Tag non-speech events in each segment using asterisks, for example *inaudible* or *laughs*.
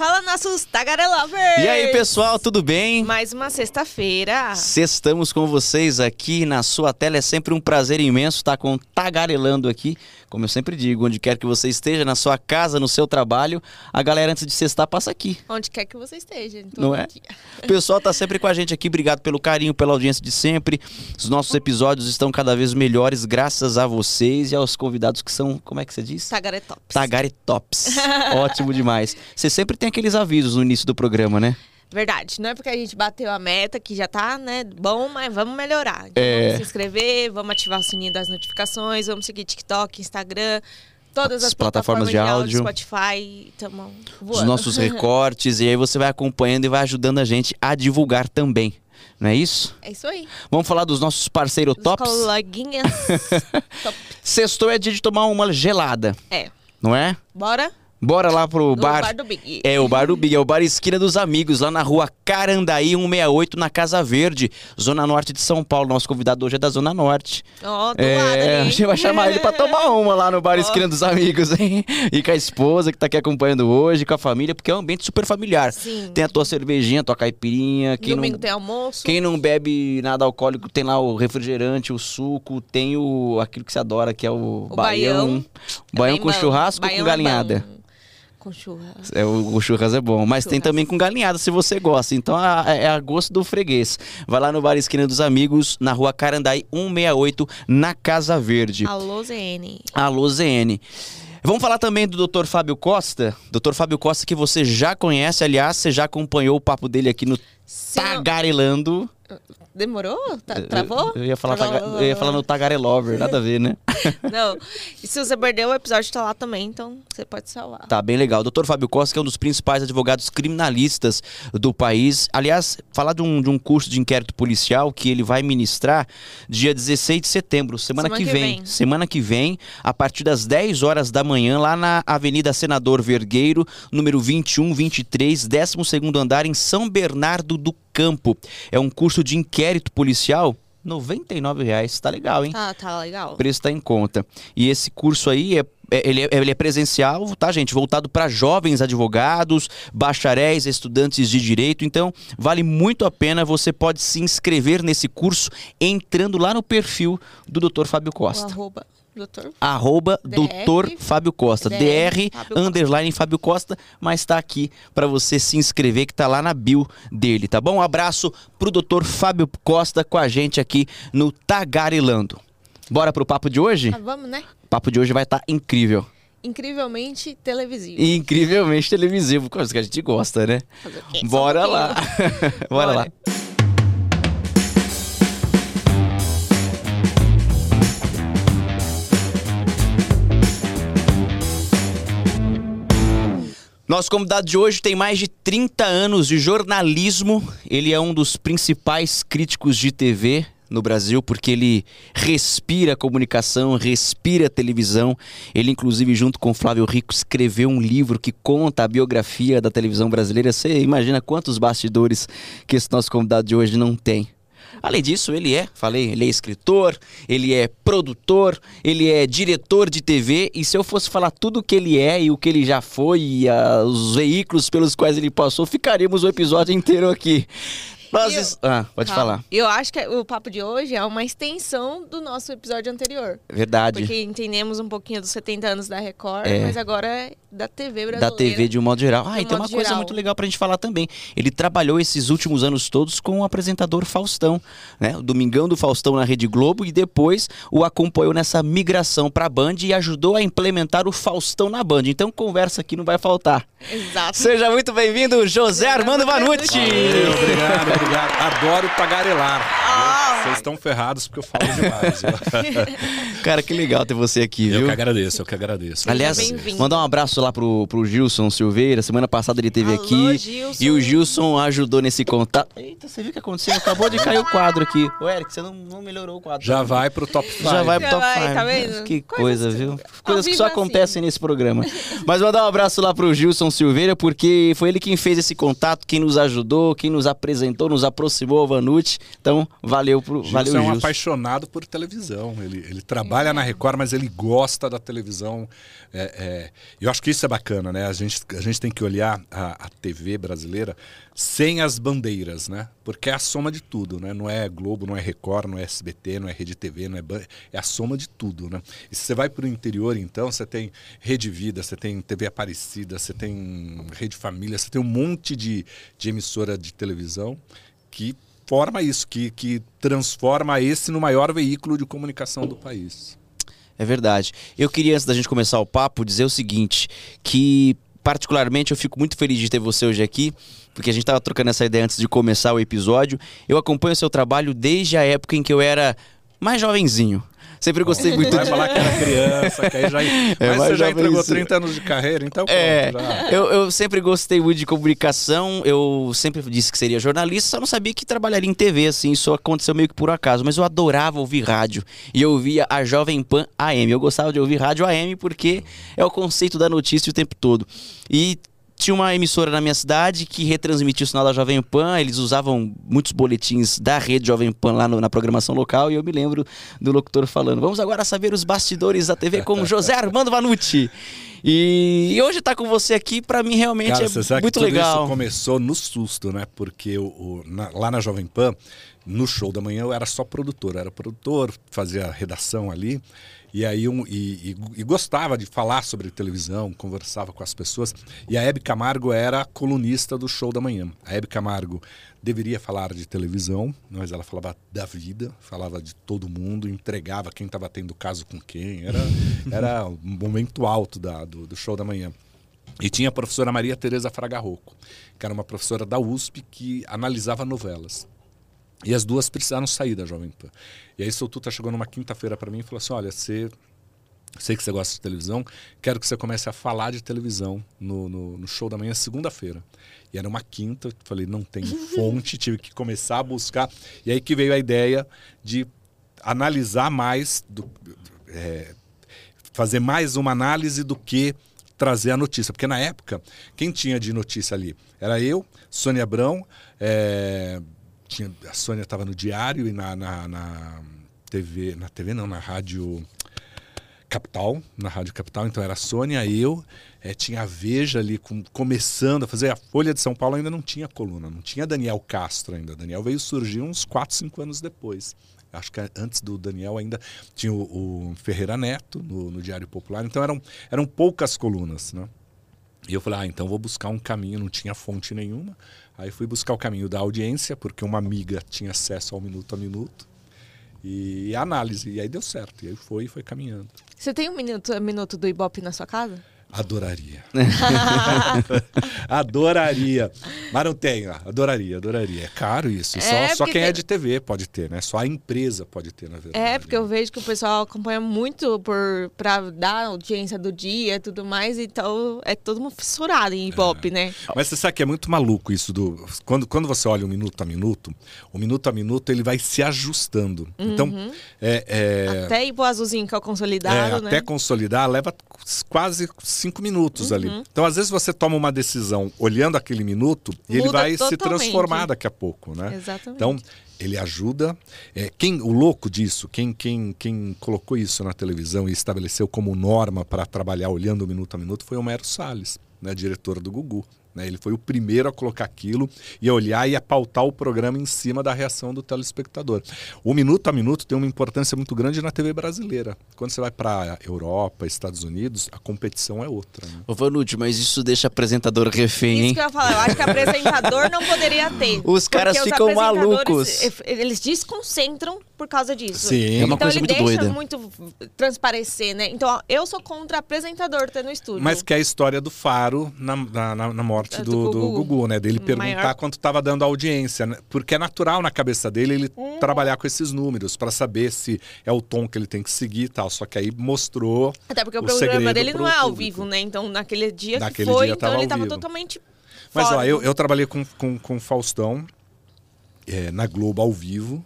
Fala nossos tagarelovers! E aí, pessoal, tudo bem? Mais uma sexta-feira. Estamos com vocês aqui na sua tela. É sempre um prazer imenso estar com Tagarelando aqui. Como eu sempre digo, onde quer que você esteja, na sua casa, no seu trabalho, a galera antes de sextar passa aqui. Onde quer que você esteja. Não é? dia. O pessoal tá sempre com a gente aqui. Obrigado pelo carinho, pela audiência de sempre. Os nossos episódios estão cada vez melhores graças a vocês e aos convidados que são, como é que você diz? Tagaretops. Tagaretops. Ótimo demais. Você sempre tem aqueles avisos no início do programa, né? Verdade, não é porque a gente bateu a meta que já tá, né, bom, mas vamos melhorar. Então, É. Vamos se inscrever, vamos ativar o sininho das notificações, vamos seguir TikTok, Instagram, todas as, As plataformas de áudio. Spotify, tamo voando. Os nossos *laughs* recortes. e aí você vai acompanhando e vai ajudando a gente a divulgar também. Não é isso? É isso aí. Vamos falar dos nossos parceiros Os tops? coleguinhas. *laughs* Top. Sextou é dia de tomar uma gelada, É, não é? bora Bora lá pro bar. bar do Big. É, o Bar do Big, é o Bar Esquina dos Amigos, lá na rua Carandaí 168, na Casa Verde, Zona Norte de São Paulo. Nosso convidado hoje é da Zona Norte. Ó, do É, lado ali. *laughs* a gente vai chamar ele pra tomar uma lá no Bar Ó. Esquina dos Amigos, hein? E com a esposa que tá aqui acompanhando hoje, com a família, porque é um ambiente super familiar. Sim. Tem a tua cervejinha, a tua caipirinha. Quem Domingo não, tem almoço. quem não bebe nada alcoólico tem lá o refrigerante, o suco, tem o aquilo que você adora, que é o, O baião. baião. Baião com bom. churrasco ou com é galinhada? Com churrasco. É, o, o churras é bom, mas tem Churras. também com galinhada se você gosta. Então a- é a gosto do freguês. Vai lá no Bar Esquina dos Amigos, na rua Carandaí 168, na Casa Verde. Alô, ZN. Alô, ZN. Vamos falar também do Dr. Fábio Costa. Dr. Fábio Costa, que você já conhece, aliás, você já acompanhou o papo dele aqui no não- Tagarelando. Demorou? Tá- travou? Eu ia falar, taga- eu ia falar no Tagarelover, nada a ver, né? *laughs* Não. E se você perdeu, o episódio tá lá também, então você pode salvar. Tá bem legal. Dr. Fábio Costa, que é um dos principais advogados criminalistas do país. Aliás, falar de um, de um curso de inquérito policial que ele vai ministrar dia 16 de setembro, semana, Semana que, vem. vem. Semana que vem, a partir das 10 horas da manhã, lá na Avenida Senador Vergueiro, número 2123, 12º andar, em São Bernardo do Campo. É um curso de inquérito policial. 99 reais, tá legal, hein? Tá, tá legal. O preço está em conta. E esse curso aí é, é- ele, é, ele é presencial, tá, gente? Voltado para jovens advogados, bacharéis, estudantes de direito. Então, vale muito a pena. Você pode se inscrever nesse curso entrando lá no perfil do Dr. Fábio O Costa. arroba, doutor. Arroba DR, Dr. Fábio Costa. DR, DR, Fábio Costa. underline Fábio Costa, mas tá aqui para você se inscrever, que tá lá na bio dele, tá bom? Um abraço pro Dr. Fábio Costa com a gente aqui no Tagarelando. Bora pro papo de hoje? Ah, vamos, né? O papo de hoje vai estar incrível. Incrivelmente televisivo. Incrivelmente televisivo, coisa que a gente gosta, né? *laughs* Bora lá. Bora lá. Nosso convidado de hoje tem mais de 30 anos de jornalismo. Ele é um dos principais críticos de TV no Brasil, porque ele respira comunicação, respira televisão. Ele, inclusive, junto com Flávio Rico, escreveu um livro que conta a biografia da televisão brasileira. Você imagina quantos bastidores que esse nosso convidado de hoje não tem. Além disso, ele é, falei, ele é escritor, ele é produtor, ele é diretor de TV. E se eu fosse falar tudo o que ele é e o que ele já foi e ah, os veículos pelos quais ele passou, ficaríamos o episódio inteiro aqui. E eu- Ah, pode Calma. falar. Eu acho que o papo de hoje é uma extensão do nosso episódio anterior. Verdade. Porque entendemos um pouquinho dos 70 anos da Record, É. mas agora é da TV brasileira. Da TV de um modo geral. Ah, e tem uma modo coisa geral. muito legal pra gente falar também. Ele trabalhou esses últimos anos todos com o apresentador Faustão, né? O Domingão do Faustão na Rede Globo e depois o acompanhou nessa migração pra Band e ajudou a implementar o Faustão na Band. Então conversa aqui não vai faltar. Exato. Seja muito bem-vindo, José Armando Vanucci. Valeu, obrigado, obrigado. Adoro tagarelar. Ah. Vocês estão ferrados porque eu falo demais. viu? *laughs* Cara, que legal ter você aqui, eu viu? que agradeço, eu que agradeço. Aliás, mandar um abraço lá pro, pro Gilson Silveira. Semana passada ele esteve Alô, aqui. Gilson. E o Gilson ajudou nesse contato. Eita, você viu o que aconteceu? Acabou de cair o quadro aqui. *laughs* Ô, Eric, você não, não melhorou o quadro. Já vai pro top 5. Já vai pro Já top vai, 5. tá? Que Coisas coisa, viu? ao Coisas que só assim. acontecem nesse programa. *laughs* Mas mandar um abraço lá pro Gilson Silveira, porque foi ele quem fez esse contato, quem nos ajudou, quem nos apresentou, nos aproximou ao Vanucci. Então, valeu pro, Gilson valeu, é um Gilson. apaixonado por televisão. Ele, ele trabalha na Record, mas ele gosta da televisão. É, é, eu acho que isso é bacana, né? A gente, a gente tem que olhar a, a TV brasileira sem as bandeiras, né? Porque é a soma de tudo, né? Não é Globo, não é Record, não é SBT, não é Rede TV, não é Ban- é a soma de tudo, né? E se você vai para o interior, então, você tem Rede Vida, você tem TV Aparecida, você tem Rede Família, você tem um monte de, de emissora de televisão que forma isso, que, que transforma esse no maior veículo de comunicação do país. É verdade. Eu queria, antes da gente começar o papo, dizer o seguinte: que particularmente eu fico muito feliz de ter você hoje aqui, porque a gente estava trocando essa ideia antes de começar o episódio. Eu acompanho o seu trabalho desde a época em que eu era mais jovenzinho. Sempre gostei muito Vai de. falar que era criança, que aí já. mas mas você já já entregou isso. 30 anos de carreira, então pronto, É, já. eu, eu sempre gostei muito de comunicação, eu sempre disse que seria jornalista, só não sabia que trabalharia em TV, assim, isso aconteceu meio que por acaso, mas eu adorava ouvir rádio, e eu ouvia a Jovem Pan AM, eu gostava de ouvir rádio AM porque é o conceito da notícia o tempo todo. E tinha uma emissora na minha cidade que retransmitia o sinal da Jovem Pan, eles usavam muitos boletins da rede Jovem Pan lá no- na programação local, e eu me lembro do locutor falando, vamos agora saber os bastidores da TV com *laughs* José Armando Vanucci. E, e hoje tá com você aqui, pra mim realmente Cara, é você sabe muito que tudo legal. isso começou no susto, né? Porque o, o- na- lá na Jovem Pan, no show da manhã, eu era só produtor. Eu era produtor, fazia redação ali. E aí um, e, e- e gostava de falar sobre televisão, conversava com as pessoas. E a Hebe Camargo era a colunista do show da manhã. A Hebe Camargo deveria falar de televisão, mas ela falava da vida, falava de todo mundo, entregava quem estava tendo caso com quem. Era, *laughs* era um momento alto da- do, do show da manhã. E tinha a professora Maria Tereza Fraga Rocco, que era uma professora da USP que analisava novelas. E as duas precisaram sair da Jovem Pan. E aí, seu Tuta chegou numa quinta-feira para mim e falou assim: Olha, você. Sei que você gosta de televisão, quero que você comece a falar de televisão no, no, no show da manhã, segunda-feira. E era uma quinta, eu falei, não tem *laughs* fonte, tive que começar a buscar. E aí que veio a ideia de analisar mais, do, é, fazer mais uma análise do que trazer a notícia. Porque na época, quem tinha de notícia ali era eu, Sônia Abrão, é, tinha, a Sônia estava no diário e na, na, na TV, na TV não, na rádio Capital, na Rádio Capital, então era a Sônia, eu, eh, tinha a Veja ali com- começando a fazer, a Folha de São Paulo ainda não tinha coluna, não tinha Daniel Castro ainda, Daniel veio surgir uns 4, 5 anos depois. Acho que antes do Daniel ainda tinha o, o Ferreira Neto no, no Diário Popular, então eram, eram poucas colunas, né? E eu falei, ah, então vou buscar um caminho, não tinha fonte nenhuma. Aí fui buscar o caminho da audiência, porque uma amiga tinha acesso ao minuto a minuto. E análise, e aí deu certo. E aí foi e foi caminhando. Você tem um minuto, um minuto do Ibope na sua casa? Adoraria. *laughs* adoraria. Mas não ah, adoraria, adoraria. É caro isso. É, só, só quem é tem- de TV pode ter, né? Só a empresa pode ter, na verdade. É, porque eu vejo que o pessoal acompanha muito por pra dar audiência do dia e tudo mais, então é todo mundo fissurado em Ibope, né? Mas você sabe que é muito maluco isso do. Quando, quando você olha o minuto a minuto, o minuto a minuto ele vai se ajustando. Então, é, é, Até ir pro azulzinho que é o consolidado, é, né? até consolidar leva quase cinco minutos ali. Uhum. Então, às vezes, você toma uma decisão olhando aquele minuto e ele Muda vai se totalmente. transformar daqui a pouco, né? Exatamente. Então, ele ajuda. É, quem, o louco disso, quem, quem, quem colocou isso na televisão e estabeleceu como norma para trabalhar olhando minuto a minuto foi o Homero Salles, né, diretor do Gugu. Né? Ele foi o primeiro a colocar aquilo e a olhar e a pautar o programa em cima da reação do telespectador. O minuto a minuto tem uma importância muito grande na TV brasileira. Quando você vai para Europa, Estados Unidos, a competição é outra. né? Ô Vanucci, mas isso deixa apresentador refém, Isso hein? que eu ia falar, eu acho que apresentador não poderia ter. Os caras ficam apresentadores, malucos. Eles desconcentram por causa disso. Sim. É uma então coisa ele muito deixa doida. muito transparecer, né? Então, ó, eu sou contra apresentador ter no estúdio. Mas que é a história do Faro na, na, na- na morte É, do, do do Gugu. Gugu, né? Dele perguntar Maior- quanto estava dando audiência. né? Porque é natural na cabeça dele ele Uhum. trabalhar com esses números para saber se é o tom que ele tem que seguir e tal. Só que aí mostrou. Até porque o, o programa dele pro não é ao público. vivo, né? Então, naquele dia Naquele que foi, dia então ele ao tava vivo. totalmente Mas fora ó, eu, eu trabalhei com, com, com o Faustão é, na Globo ao vivo.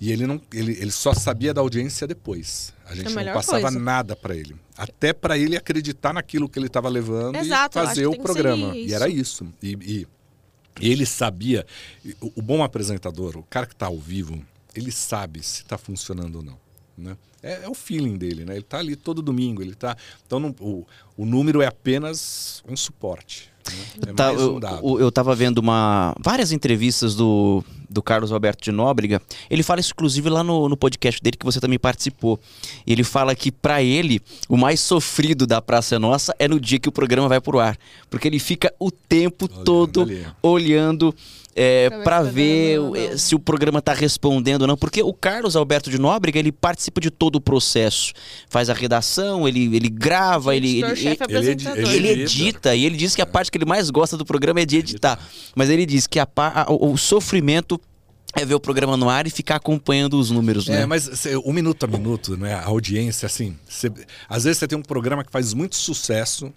E ele não, ele, ele só sabia da audiência depois. A gente É a não passava coisa. nada para ele. Até para ele acreditar naquilo que ele estava levando Exato, e fazer o programa. E era isso. E, e ele sabia. O, o bom apresentador, o cara que está ao vivo, ele sabe se está funcionando ou não. Né? É, é, o feeling dele, né? Ele está ali todo domingo, ele tá. Então não, o, o número é apenas um suporte. É tá, um eu, eu tava vendo uma, várias entrevistas do, do Carlos Alberto de Nóbrega. Ele fala inclusive, lá no, no podcast dele, que você também participou. Ele fala que, para ele, o mais sofrido da Praça é Nossa é no dia que o programa vai pro ar. Porque ele fica o tempo olhando todo ali. olhando é, para ver se o programa está respondendo ou não, porque o Carlos Alberto de Nóbrega ele participa de todo o processo, faz a redação, ele, ele grava, ele ele, ele, ele, ele, edita. e ele diz que a parte que ele mais gosta do programa é de editar, mas ele diz que a, a, o, o sofrimento é ver o programa no ar e ficar acompanhando os números, é, né? mas um minuto a minuto, né? A audiência, assim, cê, às vezes você tem um programa que faz muito sucesso,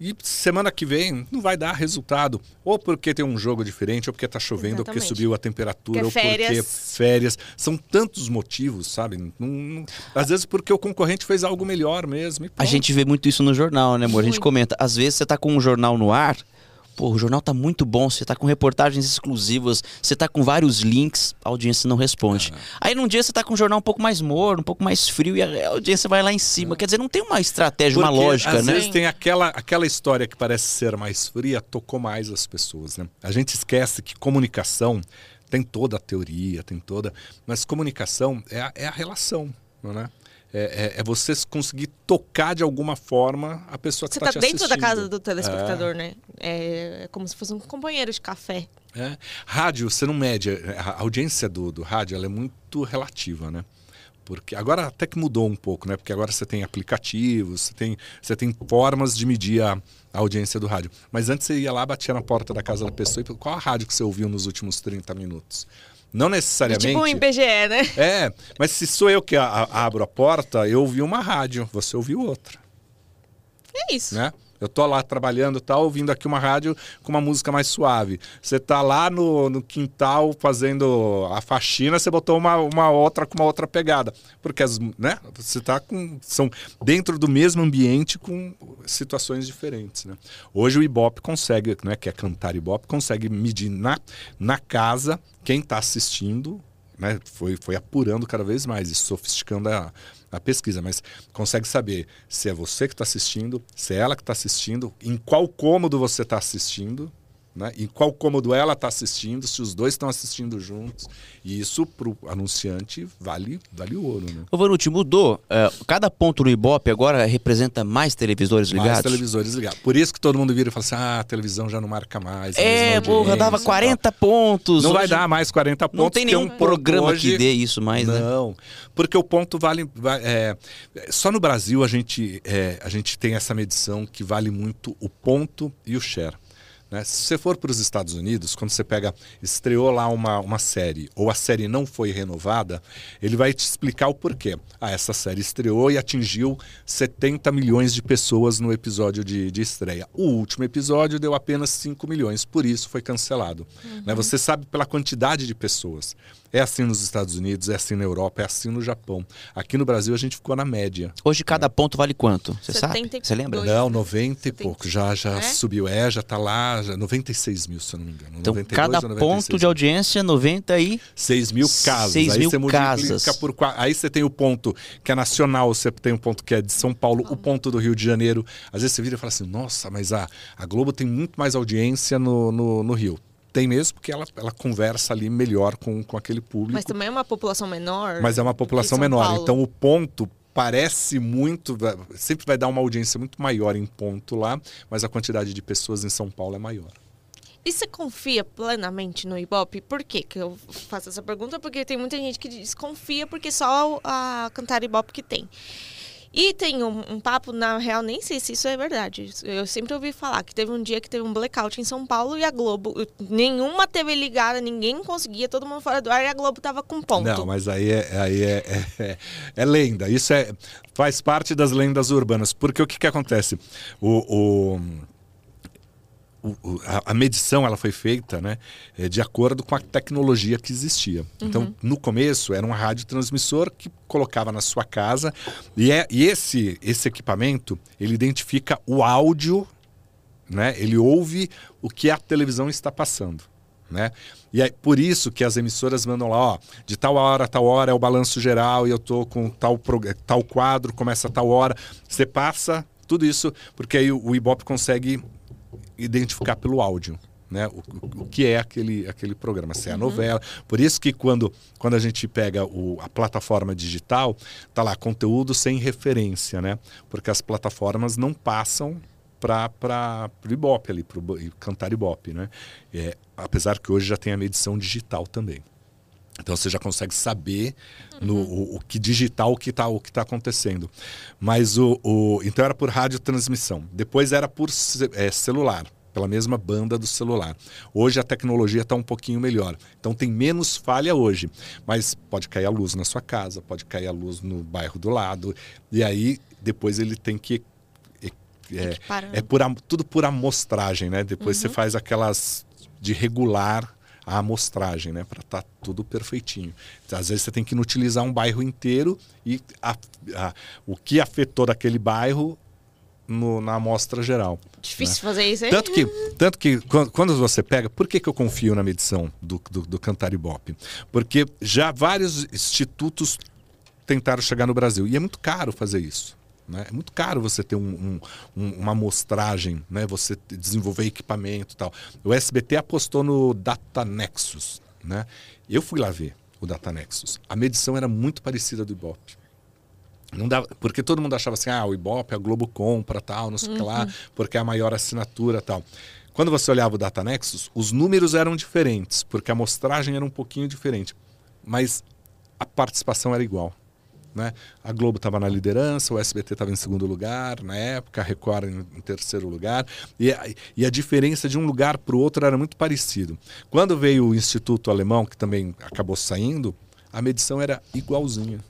e semana que vem não vai dar resultado. Ou porque tem um jogo diferente, ou porque está chovendo, Exatamente. ou porque subiu a temperatura, porque ou férias. porque férias. São tantos motivos, sabe? Não, não... às vezes porque o concorrente fez algo melhor mesmo. a gente vê muito isso no jornal, né, amor? A gente comenta. Às vezes você está com um jornal no ar Pô, o jornal tá muito bom, você tá com reportagens exclusivas, você tá com vários links, a audiência não responde. Aí num dia você tá com um jornal um pouco mais morno, um pouco mais frio e a audiência vai lá em cima. É. Quer dizer, não tem uma estratégia, Porque, uma lógica, às né? Às vezes tem aquela, aquela história que parece ser mais fria, tocou mais as pessoas, né? A gente esquece que comunicação tem toda a teoria, tem toda. Mas comunicação é a, é a relação, não é? É, é, é, você conseguir tocar de alguma forma a pessoa que está tá, tá dentro da casa do telespectador, é. né? É, é, como se fosse um companheiro de café. É. Rádio, você não mede. A audiência do, do rádio ela é muito relativa, né? Porque agora até que mudou um pouco, né? Porque agora você tem aplicativos, você tem, você tem formas de medir a, a audiência do rádio. Mas antes você ia lá, batia na porta da casa da pessoa e qual a rádio que você ouviu nos últimos 30 minutos? Não necessariamente. Tipo um IBGE, né? É, mas se sou eu que a, a, abro a porta, eu ouvi uma rádio, você ouviu outra. É isso. Né? Eu tô lá trabalhando, tá ouvindo aqui uma rádio com uma música mais suave. Você tá lá no, no quintal fazendo a faxina, você botou uma, uma outra com uma outra pegada. Porque as, né, você tá com. São dentro do mesmo ambiente com situações diferentes. Né? Hoje o Ibope consegue, né, que é cantar Ibope, consegue medir na, na casa quem está assistindo. Né, foi, foi apurando cada vez mais e sofisticando a, a pesquisa, mas consegue saber se é você que está assistindo, se é ela que está assistindo, em qual cômodo você está assistindo, né? em qual cômodo ela está assistindo, se os dois estão assistindo juntos. E isso para o anunciante vale, vale ouro. Né? Ô Vanucci, mudou. Uh, cada ponto no Ibope agora representa mais televisores ligados? Mais televisores ligados. Por isso que todo mundo vira e fala assim, ah, a televisão já não marca mais. É, porra, dava 40 pontos. Não hoje... vai dar mais 40 pontos. Não tem nenhum um programa hoje... que dê isso mais, não, né? Não, porque o ponto vale... É, só no Brasil a gente, é, a gente tem essa medição que vale muito o ponto e o share. Né? Se você for para os Estados Unidos, quando você pega, estreou lá uma, uma série ou a série não foi renovada, ele vai te explicar o porquê. Ah, essa série estreou e atingiu 70 milhões de pessoas no episódio de, de estreia. O último episódio deu apenas 5 milhões, por isso foi cancelado. Uhum. Né? Você sabe pela quantidade de pessoas. É assim nos Estados Unidos, é assim na Europa, é assim no Japão. Aqui no Brasil a gente ficou na média. Hoje cada ponto vale quanto? Você sabe? Você lembra? Não, 90 e pouco. Já, já é? subiu. É, já está lá, já, 96 mil, se eu não me engano. Então, 92, cada ponto de audiência, 96 mil casas. 6 aí mil você casas. Por, aí você tem o ponto que é nacional, você tem o ponto que é de São Paulo, o ponto do Rio de Janeiro. Às vezes você vira e fala assim, nossa, mas a, a Globo tem muito mais audiência no, no, no Rio. Tem mesmo, porque ela, ela conversa ali melhor com, com aquele público. Mas também é uma população menor. Mas é uma população menor. Paulo. Então o ponto parece muito. Sempre vai dar uma audiência muito maior em ponto lá, mas a quantidade de pessoas em São Paulo é maior. E você confia plenamente no Ibope? Por que, que eu faço essa pergunta? Porque tem muita gente que desconfia porque só a Cantar Ibope que tem. E tem um, um, papo, na real, nem sei se isso é verdade. Eu sempre ouvi falar que teve um dia que teve um blackout em São Paulo e a Globo, nenhuma TV ligada, ninguém conseguia, todo mundo fora do ar e a Globo tava com ponto. Não, mas aí é, aí é, é, é, é lenda. Isso é, faz parte das lendas urbanas. Porque o que, que acontece? o, o o, a, a, medição ela foi feita né, é, de acordo com a tecnologia que existia. Então, uhum. Então, no começo, era um radiotransmissor que colocava na sua casa e, é, e esse, esse equipamento ele identifica o áudio, né, ele ouve o que a televisão está passando. Né? E é por isso que as emissoras mandam lá, ó, de tal hora a tal hora é o balanço geral e eu tô com tal, tal quadro, começa a tal hora. Você passa tudo isso, porque aí o Ibope consegue identificar pelo áudio. Né? O, o, que é aquele, aquele programa, se é a novela. Por isso que quando, quando a gente pega o, a plataforma digital, tá lá conteúdo sem referência, né? Porque as plataformas não passam para o Ibope ali, para cantar Ibope, né? É, apesar que hoje já tem a medição digital também. Então você já consegue saber no, o, o, que digital o que está o que tá acontecendo. Mas o, o então era por rádio transmissão. Depois era por é, celular, pela mesma banda do celular. Hoje a tecnologia está um pouquinho melhor. Então tem menos falha hoje. Mas pode cair a luz na sua casa, pode cair a luz no bairro do lado. E aí depois ele tem que é, é por, tudo por amostragem, né? Depois uhum. você faz aquelas de regular a amostragem, né? Para estar tá tudo perfeitinho. Então, às vezes você tem que inutilizar um bairro inteiro e a, a, o que afetou daquele bairro no, na amostra geral. Difícil né? fazer isso, hein? Tanto que, tanto que quando, quando, você pega. Por que, que eu confio na medição do, do, do Cantaribope? Porque já vários institutos tentaram chegar no Brasil. E é muito caro fazer isso. Né? É muito caro você ter um, um, uma amostragem, né? você desenvolver equipamento e tal. O SBT apostou no Data Nexus. Né? Eu fui lá ver o Data Nexus. A medição era muito parecida do Ibope. Não dava, porque todo mundo achava assim, ah, o Ibope, a Globo compra, tal, não sei o que lá, uhum. porque é a maior assinatura tal. Quando você olhava o Data Nexus, os números eram diferentes, porque a amostragem era um pouquinho diferente. Mas a participação era igual. Né? A Globo estava na liderança, o SBT estava em segundo lugar na época, a Record em, terceiro lugar. E a, e a, diferença de um lugar para o outro era muito parecido. Quando veio o Instituto Alemão, que também acabou saindo, a medição era igualzinha.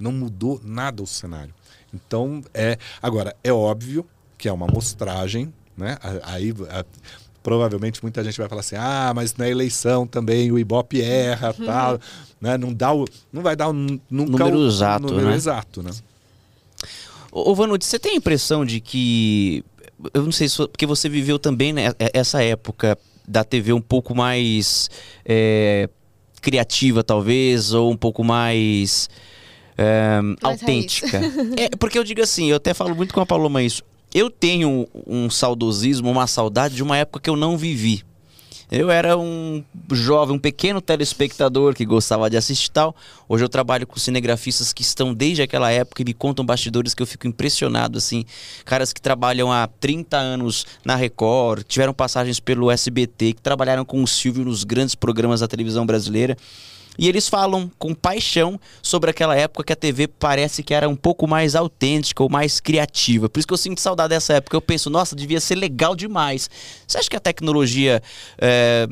Não mudou nada o cenário. Então, é. Agora, é óbvio que é uma amostragem, né? Aí. A, provavelmente muita gente vai falar assim: ah, mas na eleição também o Ibope erra, uhum. tal. Né? Não, dá o, não vai dar o, nunca número o, exato. O número né? exato, né? Ô, Vanucci, você tem a impressão de que. Eu não sei se. Porque você viveu também né, essa época da TV um pouco mais é, criativa, talvez, ou um pouco mais. É, autêntica. É, porque eu digo assim, eu até falo muito com a Paloma isso. Eu tenho um saudosismo, uma saudade de uma época que eu não vivi. Eu era um jovem, um pequeno telespectador que gostava de assistir tal. Hoje eu trabalho com cinegrafistas que estão desde aquela época e me contam bastidores que eu fico impressionado, assim. Caras que trabalham há 30 anos na Record, tiveram passagens pelo SBT, que trabalharam com o Silvio nos grandes programas da televisão brasileira. E eles falam com paixão sobre aquela época que a TV parece que era um pouco mais autêntica ou mais criativa. Por isso que eu sinto saudade dessa época. Eu penso, nossa, devia ser legal demais. Você acha que a tecnologia. É,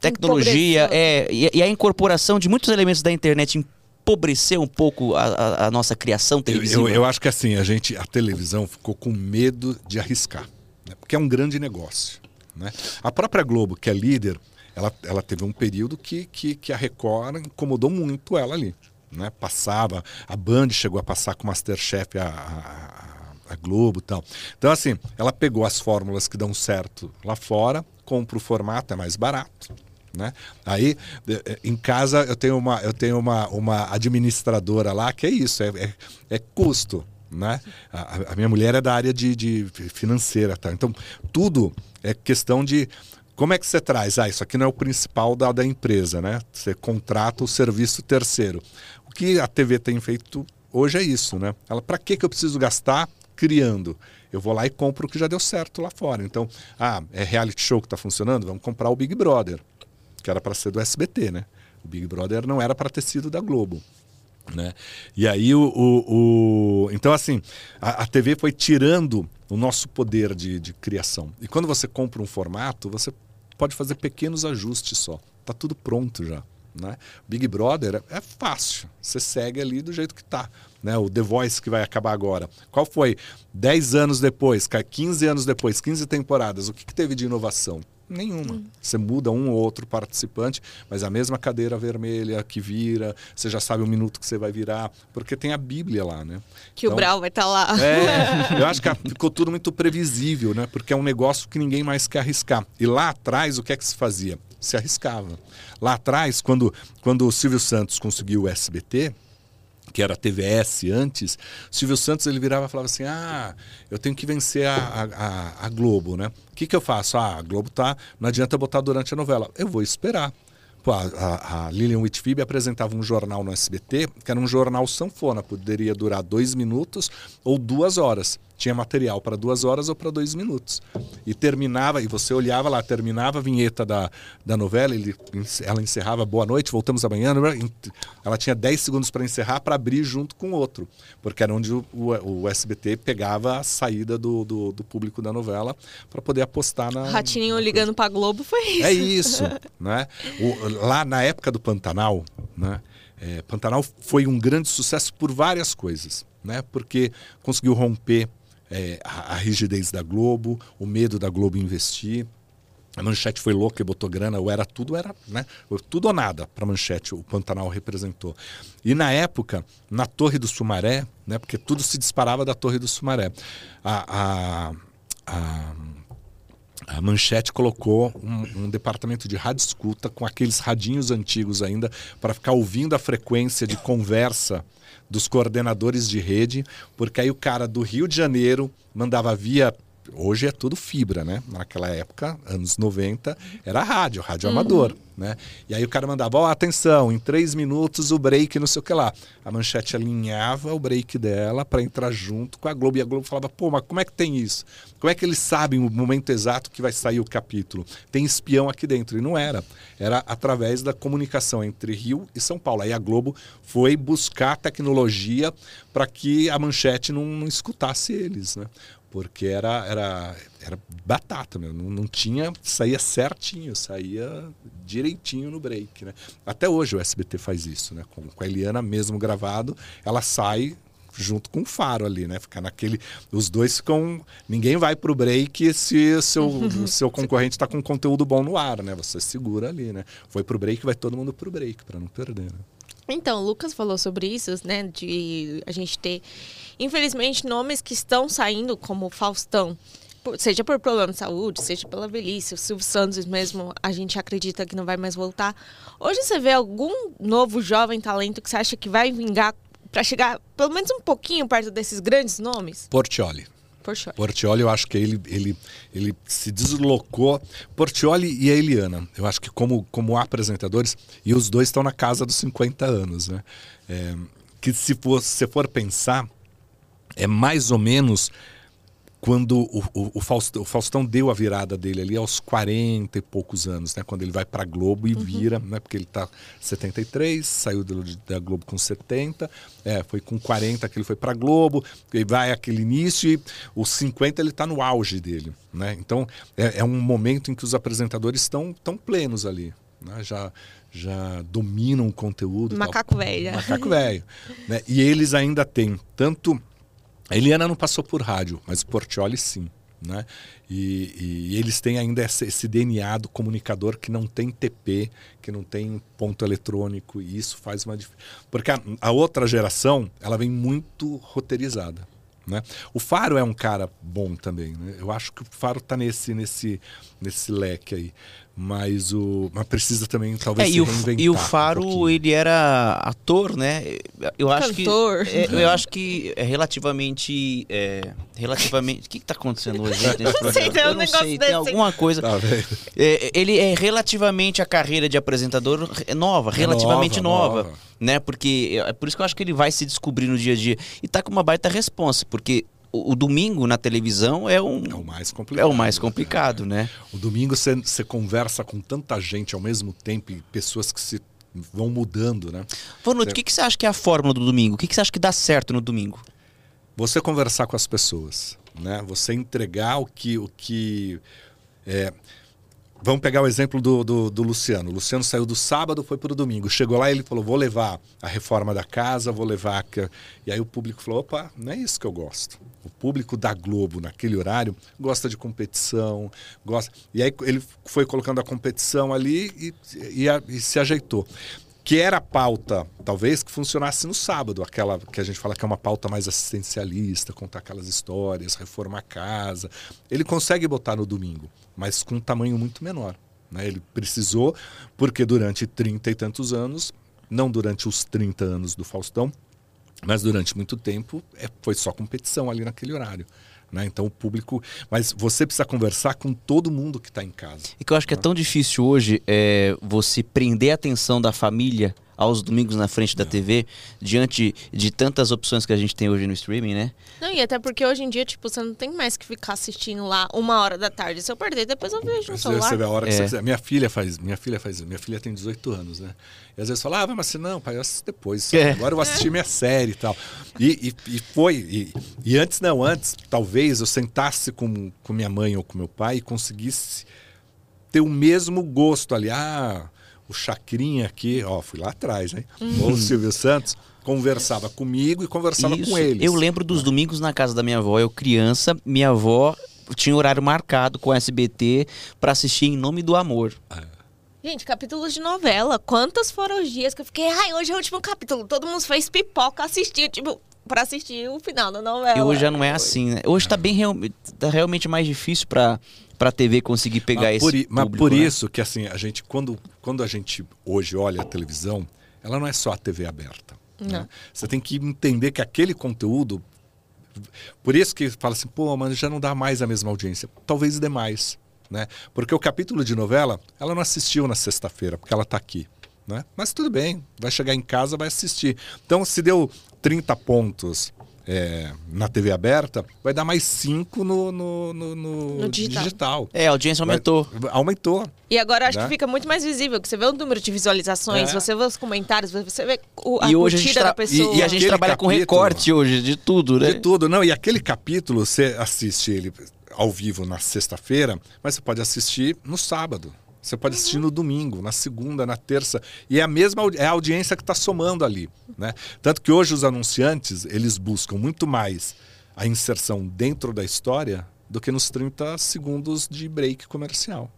tecnologia é, e, a incorporação de muitos elementos da internet empobreceu um pouco a, a, a nossa criação televisiva? Eu, eu, eu, acho que assim, a gente, a televisão ficou com medo de arriscar, né? porque é um grande negócio. Né? A própria Globo, que é líder, ela, ela teve um período que, que, que a Record incomodou muito ela ali. Né? Passava, a Band chegou a passar com o Masterchef a, a, a Globo e tal. Então, assim, ela pegou as fórmulas que dão certo lá fora, compra o formato, é mais barato. Né? Aí, em casa, eu tenho uma, eu tenho uma, uma administradora lá que é isso, é, é, é custo. Né? A, a, minha mulher é da área de, de financeira. Tá? Então, tudo é questão de como é que você traz? Ah, isso aqui não é o principal da, da empresa, né? Você contrata o serviço terceiro. O que a TV tem feito hoje é isso, né? Ela, para que, eu preciso gastar criando? Eu vou lá e compro o que já deu certo lá fora. Então, ah, é reality show que está funcionando? Vamos comprar o Big Brother, que era para ser do SBT, né? O Big Brother não era para ter sido da Globo. Né? E aí o, o, o... então assim a, a, TV foi tirando o nosso poder de, de criação e quando você compra um formato você pode fazer pequenos ajustes só. Tá tudo pronto já. Né? Big Brother é fácil, você segue ali do jeito que tá. Né? O The Voice que vai acabar agora. Qual foi? 10 anos depois, 15 anos depois, 15 temporadas, o que, que teve de inovação? Nenhuma. Hum. Você muda um ou outro participante, mas a mesma cadeira vermelha que vira, você já sabe o minuto que você vai virar, porque tem a Bíblia lá, né? Que então, o Brau vai estar tá lá. É, *laughs* eu acho que ficou tudo muito previsível, né? Porque é um negócio que ninguém mais quer arriscar. E lá atrás, o que é que se fazia? se arriscava. Lá atrás, quando, quando o Silvio Santos conseguiu o SBT, que era a TVS antes, Silvio Santos ele virava e falava assim: Ah, eu tenho que vencer a, a, a Globo, né? O que, que eu faço? Ah, a Globo tá. Não adianta botar durante a novela. Eu vou esperar. Pô, a, a, a Lilian Whitfield apresentava um jornal no SBT, que era um jornal sanfona, poderia durar dois minutos ou duas horas tinha material para duas horas ou para dois minutos. E terminava, e você olhava lá, terminava a vinheta da, da novela, ele, ela encerrava boa noite, voltamos amanhã. Ela tinha 10 segundos para encerrar para abrir junto com outro, porque era onde o, o, o SBT pegava a saída do, do, do público da novela para poder apostar na. Ratinho ligando para Globo foi isso. É isso. né? O, lá na época do Pantanal, né? É, Pantanal foi um grande sucesso por várias coisas, né? Porque conseguiu romper é, a, a, rigidez da Globo, o medo da Globo investir. A Manchete foi louca e botou grana, ou era tudo, era né? tudo ou nada para a Manchete, o Pantanal representou. E na época, na Torre do Sumaré, né? porque tudo se disparava da Torre do Sumaré, a, a, a a Manchete colocou um, um, departamento de rádio escuta com aqueles radinhos antigos ainda para ficar ouvindo a frequência de conversa dos coordenadores de rede, porque aí o cara do Rio de Janeiro mandava via hoje é tudo fibra, né? Naquela época, anos 90, era rádio, rádio uhum. amador, né? E aí o cara mandava, ó, oh, atenção, em três minutos o break, não sei o que lá. A manchete alinhava o break dela para entrar junto com a Globo. E a Globo falava, pô, mas como é que tem isso? Como é que eles sabem o momento exato que vai sair o capítulo? Tem espião aqui dentro. E não era. Era através da comunicação entre Rio e São Paulo. Aí a Globo foi buscar tecnologia para que a manchete não, não escutasse eles, né? Porque era, era, era batata, meu. Não, não tinha, saía certinho, saía direitinho no break, né? Até hoje o SBT faz isso, né? Com, com a Eliana mesmo gravado, ela sai junto com o Faro ali, né? Ficar naquele, os dois ficam, ninguém vai pro break se o seu, uhum. *laughs* seu concorrente está com conteúdo bom no ar, né? Você segura ali, né? Foi pro break, vai todo mundo pro break para não perder, né? Então, o Lucas falou sobre isso, né? De a gente ter, infelizmente, nomes que estão saindo, como Faustão, seja por problema de saúde, seja pela velhice, o Silvio Santos mesmo, a gente acredita que não vai mais voltar. Hoje você vê algum novo jovem talento que você acha que vai vingar para chegar pelo menos um pouquinho perto desses grandes nomes? Portioli. Portioli. Portioli, eu acho que ele, ele, ele se deslocou. Portioli e a Eliana, eu acho que como, como apresentadores, e os dois estão na casa dos 50 anos, né? É, que se for, se for pensar, é mais ou menos quando o, o, o, Faustão, o, Faustão, deu a virada dele ali aos 40 e poucos anos, né? Quando ele vai para a Globo e uhum. vira, né? Porque ele está 73, saiu da Globo com 70, é, foi com 40 que ele foi para a Globo, e vai aquele início e os 50 ele está no auge dele, né? Então é, é, um momento em que os apresentadores estão tão plenos ali, né? Já já dominam o conteúdo. Macaco velho. Macaco velho. né? E eles ainda têm tanto a Eliana não passou por rádio, mas o Portioli sim. Né? E, e, eles têm ainda esse, esse, DNA do comunicador que não tem TP, que não tem ponto eletrônico, e isso faz uma diferença. Porque a, a, outra geração, ela vem muito roteirizada. Né? O Faro é um cara bom também. Né? Eu acho que o Faro está nesse, nesse, nesse leque aí mas o mas precisa também talvez é, e, o, e o Faro um ele era ator né? Eu acho Cantor. que é, eu acho que é relativamente é, relativamente o que está acontecendo hoje nesse *laughs* não sei, tem um eu não sei tem alguma coisa. Tá é, ele é relativamente a carreira de apresentador é nova relativamente nova, nova, nova, né? Porque é por isso que eu acho que ele vai se descobrir no dia a dia. E tá com uma baita resposta porque o, domingo na televisão é, um, é o mais complicado. É o mais complicado, é. né? O domingo você conversa com tanta gente ao mesmo tempo e pessoas que se vão mudando, né? Vanucci, o que, você acha que é a fórmula do domingo? O que, que você acha que dá certo no domingo? Você conversar com as pessoas, né? Você entregar o que... O que é, Vamos pegar o exemplo do, do, do, Luciano. O Luciano saiu do sábado, foi para o domingo. Chegou lá e ele falou: vou levar a reforma da casa, vou levar. A... E aí o público falou: opa, não é isso que eu gosto. O público da Globo, naquele horário, gosta de competição, gosta. E aí ele foi colocando a competição ali e, e, e se ajeitou que era a pauta, talvez, que funcionasse no sábado, aquela que a gente fala que é uma pauta mais assistencialista, contar aquelas histórias, reformar a casa. Ele consegue botar no domingo, mas com um tamanho muito menor. Né? Ele precisou, porque durante trinta e tantos anos, não durante os 30 anos do Faustão, mas durante muito tempo é, foi só competição ali naquele horário. Né? Então o público. Mas você precisa conversar com todo mundo que está em casa. E que eu acho que é tão difícil hoje é, você prender a atenção da família aos domingos na frente da TV, diante de tantas opções que a gente tem hoje no streaming, né? Não, e até porque hoje em dia, tipo, você não tem mais que ficar assistindo lá uma hora da tarde. Se eu perder, depois eu vejo no Você, celular. você vê a hora que É. você quiser. Minha filha faz, minha filha faz, minha filha tem 18 anos, né? E às vezes fala, ah, mas assim, não, pai, eu assisto depois. É. Agora eu vou assistir minha série e tal. E, e, e foi. E, e antes não, antes, talvez eu sentasse com, com minha mãe ou com meu pai e conseguisse ter o mesmo gosto ali. Ah, o Chacrinha aqui, ó, fui lá atrás, hein? Ou o Silvio Santos conversava comigo e conversava Isso. com eles. Eu lembro dos domingos na casa da minha avó, eu criança, minha avó tinha horário marcado com o SBT pra assistir Em Nome do Amor. Gente, capítulos de novela. Quantos foram os dias que eu fiquei, ai, hoje é o último capítulo. Todo mundo fez pipoca, assistiu, tipo, pra assistir o final da novela. E hoje já não é assim, né? Hoje tá bem real, tá realmente mais difícil pra, pra TV conseguir pegar mas esse por, i- mas público, por né? isso que assim, a gente, quando, quando a gente hoje olha a televisão, ela não é só a TV aberta. né? Você tem que entender que aquele conteúdo. Por isso que fala assim, pô, mas já não dá mais a mesma audiência. Talvez dê mais. Né? Porque o capítulo de novela, ela não assistiu na sexta-feira, porque ela está aqui. Né? Mas tudo bem, vai chegar em casa, vai assistir. Então, se deu 30 pontos é, na TV aberta, vai dar mais 5 no, no, no- no No digital. digital. É, a audiência aumentou. Vai- aumentou. E agora acho Né? que fica muito mais visível, que você vê o número de visualizações, É. você vê os comentários, você vê o, a E hoje a gente, da pessoa. e, e a gente trabalha com capítulo- recorte hoje de tudo, né? De tudo, não. E aquele capítulo, você assiste ele ao vivo na sexta-feira, mas você pode assistir no sábado. Você pode assistir no domingo, na segunda, na terça. E é a mesma é a audiência que está somando ali. Né? Tanto que hoje os anunciantes, eles buscam muito mais a inserção dentro da história do que nos 30 segundos de break comercial.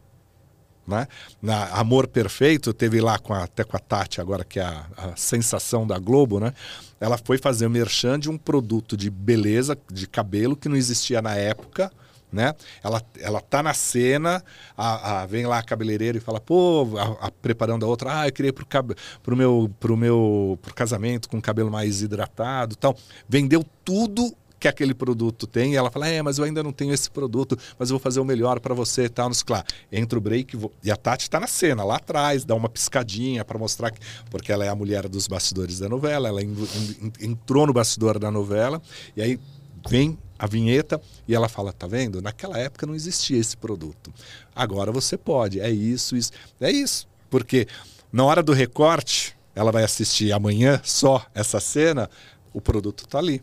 Né? Na Amor Perfeito, teve lá com a, até com a Tati, agora que é a, a sensação da Globo, né? Ela foi fazer o merchan de um produto de beleza, de cabelo, que não existia na época. Né? Ela, ela tá na cena, a, a- vem lá a cabeleireira e fala, pô, a, preparando a outra, ah, eu queria pro, cab pro meu, pro meu pro casamento com cabelo mais hidratado tal. Vendeu tudo que aquele produto tem, e ela fala, é, mas eu ainda não tenho esse produto, mas eu vou fazer o melhor para você e tal. Nos, claro, entra o break vou- e a Tati está na cena, lá atrás, dá uma piscadinha para mostrar que. Porque ela é a mulher dos bastidores da novela, ela en- en- entrou no bastidor da novela, e aí vem a vinheta e ela fala: tá vendo? Naquela época não existia esse produto. Agora você pode, é isso, isso. É isso. Porque na hora do recorte, ela vai assistir amanhã só essa cena, o produto está ali.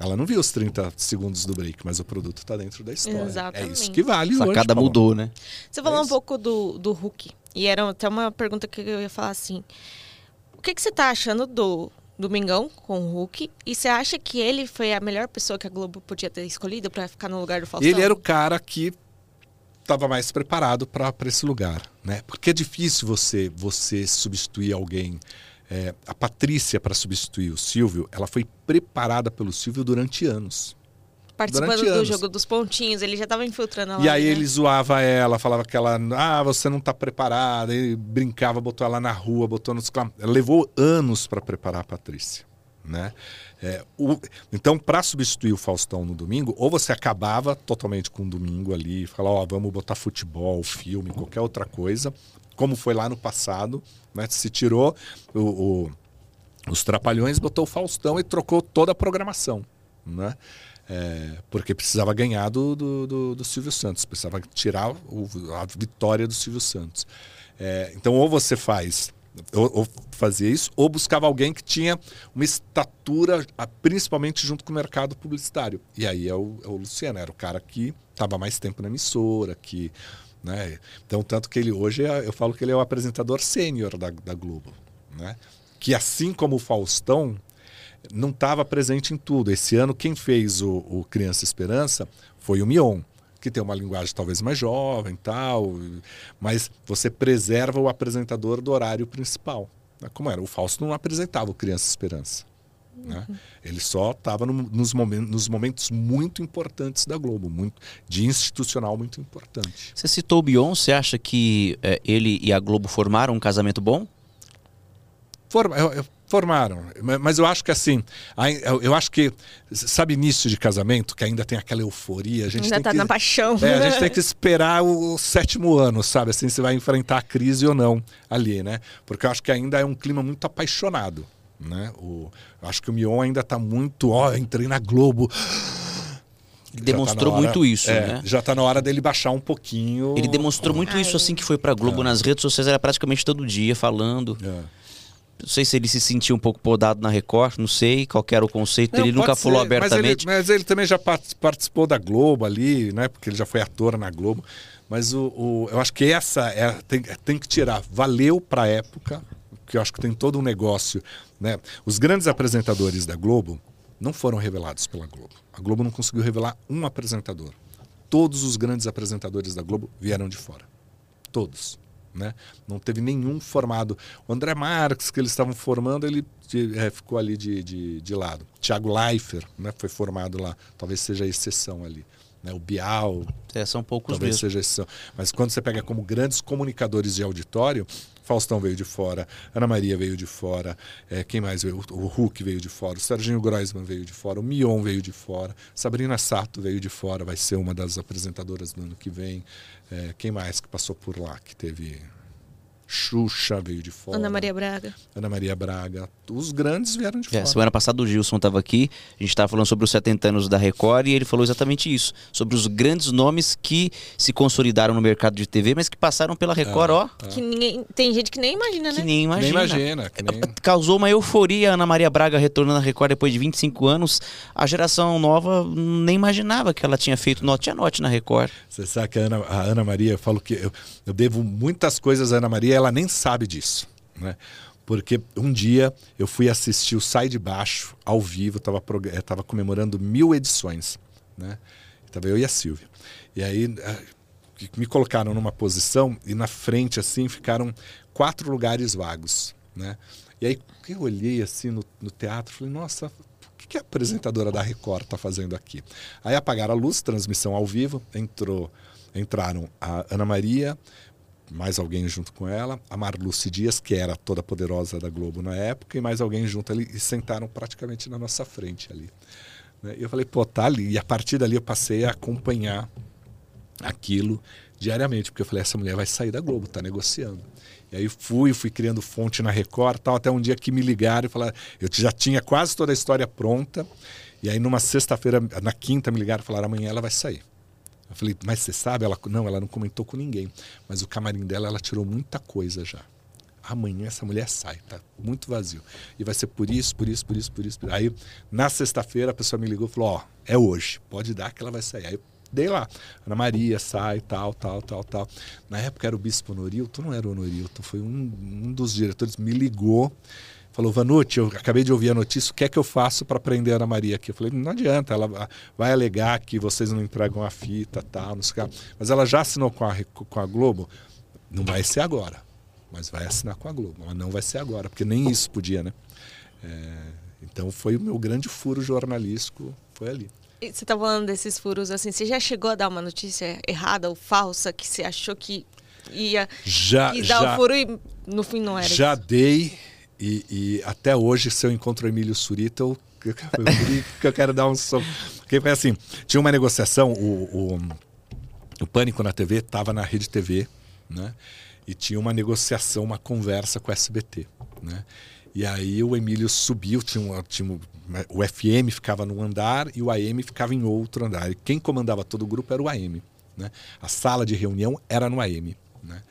Ela não viu os 30 segundos do break, mas o produto está dentro da história. Exatamente. É isso que vale A hoje. sacada Paulo. mudou, né? Você falou É um pouco do, do Hulk. E era até uma pergunta que eu ia falar assim. O que, que você tá achando do Domingão com o Hulk? E você acha que ele foi a melhor pessoa que a Globo podia ter escolhido pra ficar no lugar do Faustão? Ele era o cara que estava mais preparado para esse lugar, né? Porque é difícil você você substituir alguém. É, a Patrícia para substituir o Silvio, ela foi preparada pelo Silvio durante anos. Participando do anos. jogo dos pontinhos, ele já tava infiltrando ela. E aí né? ele zoava ela, falava que ela, ah, você não tá preparada, e brincava, botou ela na rua, botou nos Levou anos para preparar a Patrícia, né? É, o- então, para substituir o Faustão no domingo, ou você acabava totalmente com o domingo ali, falava, ó, vamos botar futebol, filme, qualquer outra coisa, como foi lá no passado, né? Se tirou o- o, os Trapalhões, botou o Faustão e trocou toda a programação, né? É, porque precisava ganhar do, do, do- do Silvio Santos, precisava tirar o- a vitória do Silvio Santos. É, então, ou você faz, ou, ou fazia isso, ou buscava alguém que tinha uma estatura, principalmente junto com o mercado publicitário. E aí é o, é o Luciano, era o cara que estava mais tempo na emissora, que. Né? Então, tanto que ele hoje, é- eu falo que ele é o apresentador sênior da, da Globo. Né? Que assim como o Faustão, não estava presente em tudo. Esse ano, quem fez o, o Criança Esperança foi o Mion, que tem uma linguagem talvez mais jovem tal, mas você preserva o apresentador do horário principal. Como era? O Fausto não apresentava o Criança Esperança. Né? Ele só estava no, nos, momentos, nos momentos muito importantes da Globo, muito, de institucional muito importante. Você citou o Beyoncé, você acha que é, ele e a Globo formaram um casamento bom? Forma, eu, eu, formaram, mas eu acho que assim, eu acho que, sabe início de casamento, que ainda tem aquela euforia, a gente ainda tem tá que, na paixão. É, a gente tem que esperar o sétimo ano, sabe? Assim, você vai enfrentar a crise ou não ali, né? Porque eu acho que ainda é um clima muito apaixonado, né? O, eu acho que o Mion ainda está muito, ó, entrei na Globo. Ele demonstrou tá hora, muito isso, é, né? Já está na hora dele baixar um pouquinho. Ele demonstrou muito Ai. isso assim que foi para Globo é. nas redes sociais, era praticamente todo dia falando. É. Não sei se ele se sentiu um pouco podado na Record, não sei qual era o conceito não, Ele nunca ser, falou abertamente. Mas ele, mas ele, também já participou da Globo ali, né? Porque ele já foi ator na Globo. Mas o, o eu acho que essa é, tem, tem que tirar. Valeu para a época, que eu acho que tem todo um negócio. Né? Os grandes apresentadores da Globo não foram revelados pela Globo. A Globo não conseguiu revelar um apresentador. Todos os grandes apresentadores da Globo vieram de fora. Todos. Né? Não teve nenhum formado. O André Marques, que eles estavam formando, ele é, ficou ali de, de, de lado. Tiago Leifert né, foi formado lá, talvez seja a exceção ali. Né? O Bial. É, são poucos talvez mesmo. seja exceção. Mas quando você pega como grandes comunicadores de auditório, Faustão veio de fora, Ana Maria veio de fora, é, quem mais veio? O Hulk veio de fora, o Serginho Groisman veio de fora, o Mion veio de fora, Sabrina Sato veio de fora, vai ser uma das apresentadoras do ano que vem. É, quem mais que passou por lá que teve Xuxa veio de fora. Ana Maria Braga. Ana Maria Braga. Os grandes vieram de é, fora. Semana passada o Gilson estava aqui, a gente estava falando sobre os 70 anos da Record e ele falou exatamente isso. Sobre os grandes nomes que se consolidaram no mercado de TV, mas que passaram pela Record, é, ó. É. Que ninguém, tem gente que nem imagina, né? Que nem imagina. Nem imagina que nem... Causou uma euforia a Ana Maria Braga retornando à Record depois de 25 anos. A geração nova nem imaginava que ela tinha feito note a note na Record. Você sabe que a Ana, a Ana Maria, eu falo que eu, eu devo muitas coisas à Ana Maria ela nem sabe disso. Né? Porque um dia eu fui assistir o Sai de Baixo ao vivo, estava tava comemorando mil edições. Né? Estava eu e a Silvia. E aí eh, me colocaram numa posição e na frente assim ficaram quatro lugares vagos. Né? E aí eu olhei assim no, no teatro falei, nossa, que a apresentadora da Record está fazendo aqui? Aí apagaram a luz, transmissão ao vivo, entrou, entraram a Ana Maria, mais alguém junto com ela, a Marluce Dias, que era toda poderosa da Globo na época, e mais alguém junto ali, e sentaram praticamente na nossa frente ali. Né? E eu falei, pô, tá ali. E a partir dali eu passei a acompanhar aquilo diariamente, porque eu falei, essa mulher vai sair da Globo, tá negociando. E aí fui, fui criando fonte na Record, tal, até um dia que me ligaram e falaram, eu já tinha quase toda a história pronta, e aí numa sexta-feira, na quinta me ligaram e falaram, amanhã ela vai sair. Eu falei, mas você sabe? Ela, não, ela não comentou com ninguém. Mas o camarim dela, ela tirou muita coisa já. Amanhã essa mulher sai, tá muito vazio. E vai ser por isso, por isso, por isso, por isso. Aí, na sexta-feira, a pessoa me ligou e falou: Ó, é hoje, pode dar que ela vai sair. Aí dei lá. Ana Maria sai, tal, tal, tal, tal. Na época era o Bispo Honorilton, não era o Honorilton, foi um, um dos diretores, me ligou falou, Vanucci, eu acabei de ouvir a notícia, o que é que eu faço para prender a Ana Maria aqui? Eu falei, não adianta, ela vai alegar que vocês não entregam a fita, tal, não sei o que. Mas ela já assinou com a, com a Globo, não vai ser agora, mas vai assinar com a Globo. Mas não vai ser agora, porque nem isso podia, né? É, então foi o meu grande furo jornalístico, foi ali. E você está falando desses furos assim, você já chegou a dar uma notícia errada ou falsa que você achou que ia, já, dar já, o furo e no fim não era Já isso. dei e, e, até hoje, se eu encontro o Emílio Surita, eu, eu, eu quero dar um som. Porque foi assim: tinha uma negociação, o, o, o Pânico na TV estava na Rede TV, né? E tinha uma negociação, uma conversa com o SBT, né? E aí o Emílio subiu, tinha, um, tinha um, o FM ficava num andar e o AM ficava em outro andar. E quem comandava todo o grupo era o AM. Né? A sala de reunião era no AM. Né?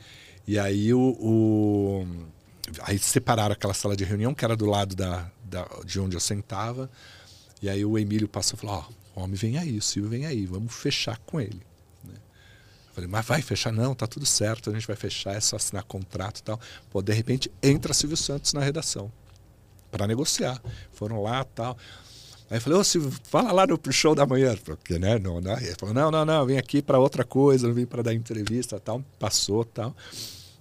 E aí o, o aí separaram aquela sala de reunião que era do lado da, da de onde eu sentava. E aí o Emílio passou e falou: Ó, o homem vem aí, o Silvio vem aí, vamos fechar com ele. Né? Eu falei, mas vai fechar? Não, tá tudo certo, a gente vai fechar, é só assinar contrato e tal. Pô, de repente entra Silvio Santos na redação para negociar. Foram lá tal. Aí eu falei, ô Silvio, fala lá no show da manhã. Porque, né? Não, não. Ele falou, não, não, não, vem aqui para outra coisa, não vim para dar entrevista tal. Passou tal.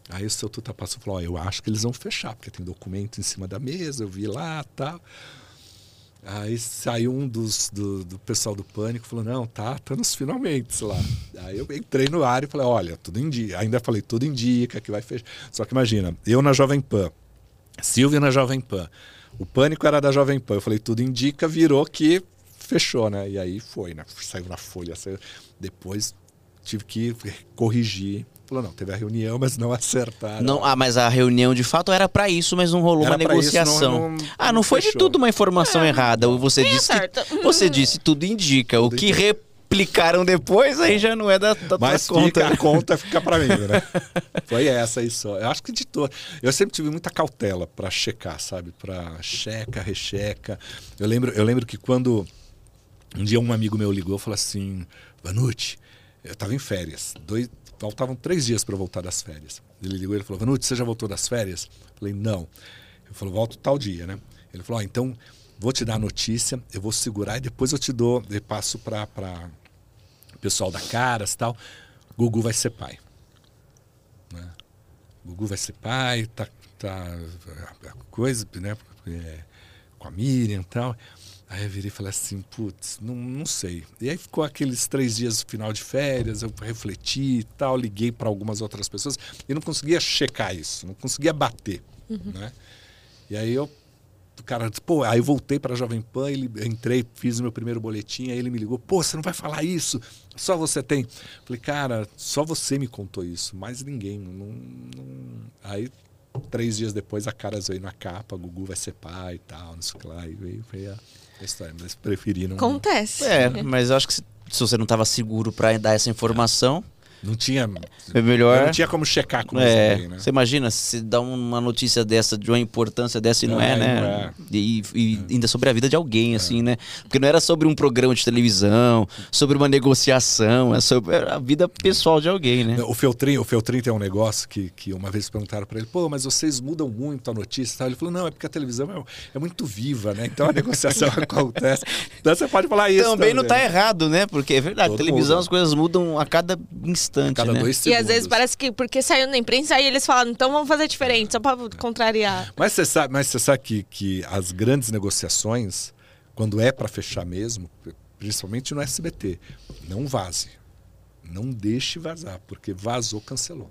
Aí o seu Tuta passou e falou: oh, Eu acho que eles vão fechar, porque tem documento em cima da mesa, eu vi lá tal. Aí saiu um dos do, do pessoal do pânico falou: não, tá, tá nos finalmente lá. Aí eu entrei no ar e falei: olha, tudo indica. Ainda falei, tudo indica que vai fechar. Só que imagina, eu na Jovem Pan, Silvio na Jovem Pan, o pânico era da Jovem Pan. Eu falei, tudo indica, virou que fechou, né? E aí foi, né? Saiu na folha. Saiu... Depois tive que corrigir Falou, não, teve a reunião, mas não acertaram. Não, ah, mas a reunião de fato era para isso, mas não rolou Era uma pra isso, negociação. não- não- ah, não não foi de fechou. tudo uma informação errada. Você disse, que, *laughs* você disse tudo indica. o Tudo que indica. replicaram depois aí já não é da, da tua Mas conta. fica, a conta fica para mim, né? *laughs* Foi essa aí só. Eu acho que de todo. Eu sempre tive muita cautela para checar, sabe? Para checa, recheca. Eu lembro, eu lembro que quando um dia um amigo meu ligou e falou assim: Vanucci, eu estava em férias. Dois, faltavam três dias para eu voltar das férias. Ele ligou e falou: Vanucci, você já voltou das férias? Eu falei: não. Ele falou: volto tal dia, né? Ele falou: então vou te dar a notícia, eu vou segurar e depois eu te dou, eu passo para o pessoal da Caras e tal. Gugu vai ser pai. Né? Gugu vai ser pai, tá, tá coisa, né? é, com a Miriam e tal. Aí eu virei e falei assim, putz, não, não sei. E aí ficou aqueles três dias no final de férias, eu refleti e tal, liguei para algumas outras pessoas e não conseguia checar isso, não conseguia bater, né? E aí eu o cara disse, pô, aí eu voltei para a Jovem Pan, ele, entrei, fiz o meu primeiro boletim, aí ele me ligou, pô, você não vai falar isso, só você tem. Falei, cara, só você me contou isso, mais ninguém. Não, não- Aí, três dias depois, a Caras veio na capa, Gugu vai ser pai e tal, não sei o que lá, e veio, veio a, a história, mas preferi não... Acontece. É, mas eu acho que se, se você não estava seguro para dar essa informação, Não tinha... é melhor. Não tinha como checar com É, ninguém, né? você imagina se dá uma notícia dessa, de uma importância dessa e não, Não é, é, né? é. E, e ainda sobre a vida de alguém, assim, né? Porque não era sobre um programa de televisão, sobre uma negociação, é sobre a vida pessoal de alguém, né? O Feltrin, o Feltrin tem um negócio que, que uma vez perguntaram para ele, pô, mas vocês mudam muito a notícia e tal. Ele falou, não, é porque a televisão é, é muito viva, né? Então a negociação *laughs* acontece. Então você pode falar isso. Também não tá errado, né? Porque é verdade, Todo televisão mundo. as coisas mudam a cada instante, Cada né? dois E segundos. às vezes parece que porque saiu na imprensa, aí eles falam, então vamos fazer diferente, só pra contrariar. Mas você sabe, mas você sabe que, que as grandes negociações, quando é para fechar mesmo, principalmente no SBT, não vaze. Não deixe vazar, porque vazou, cancelou.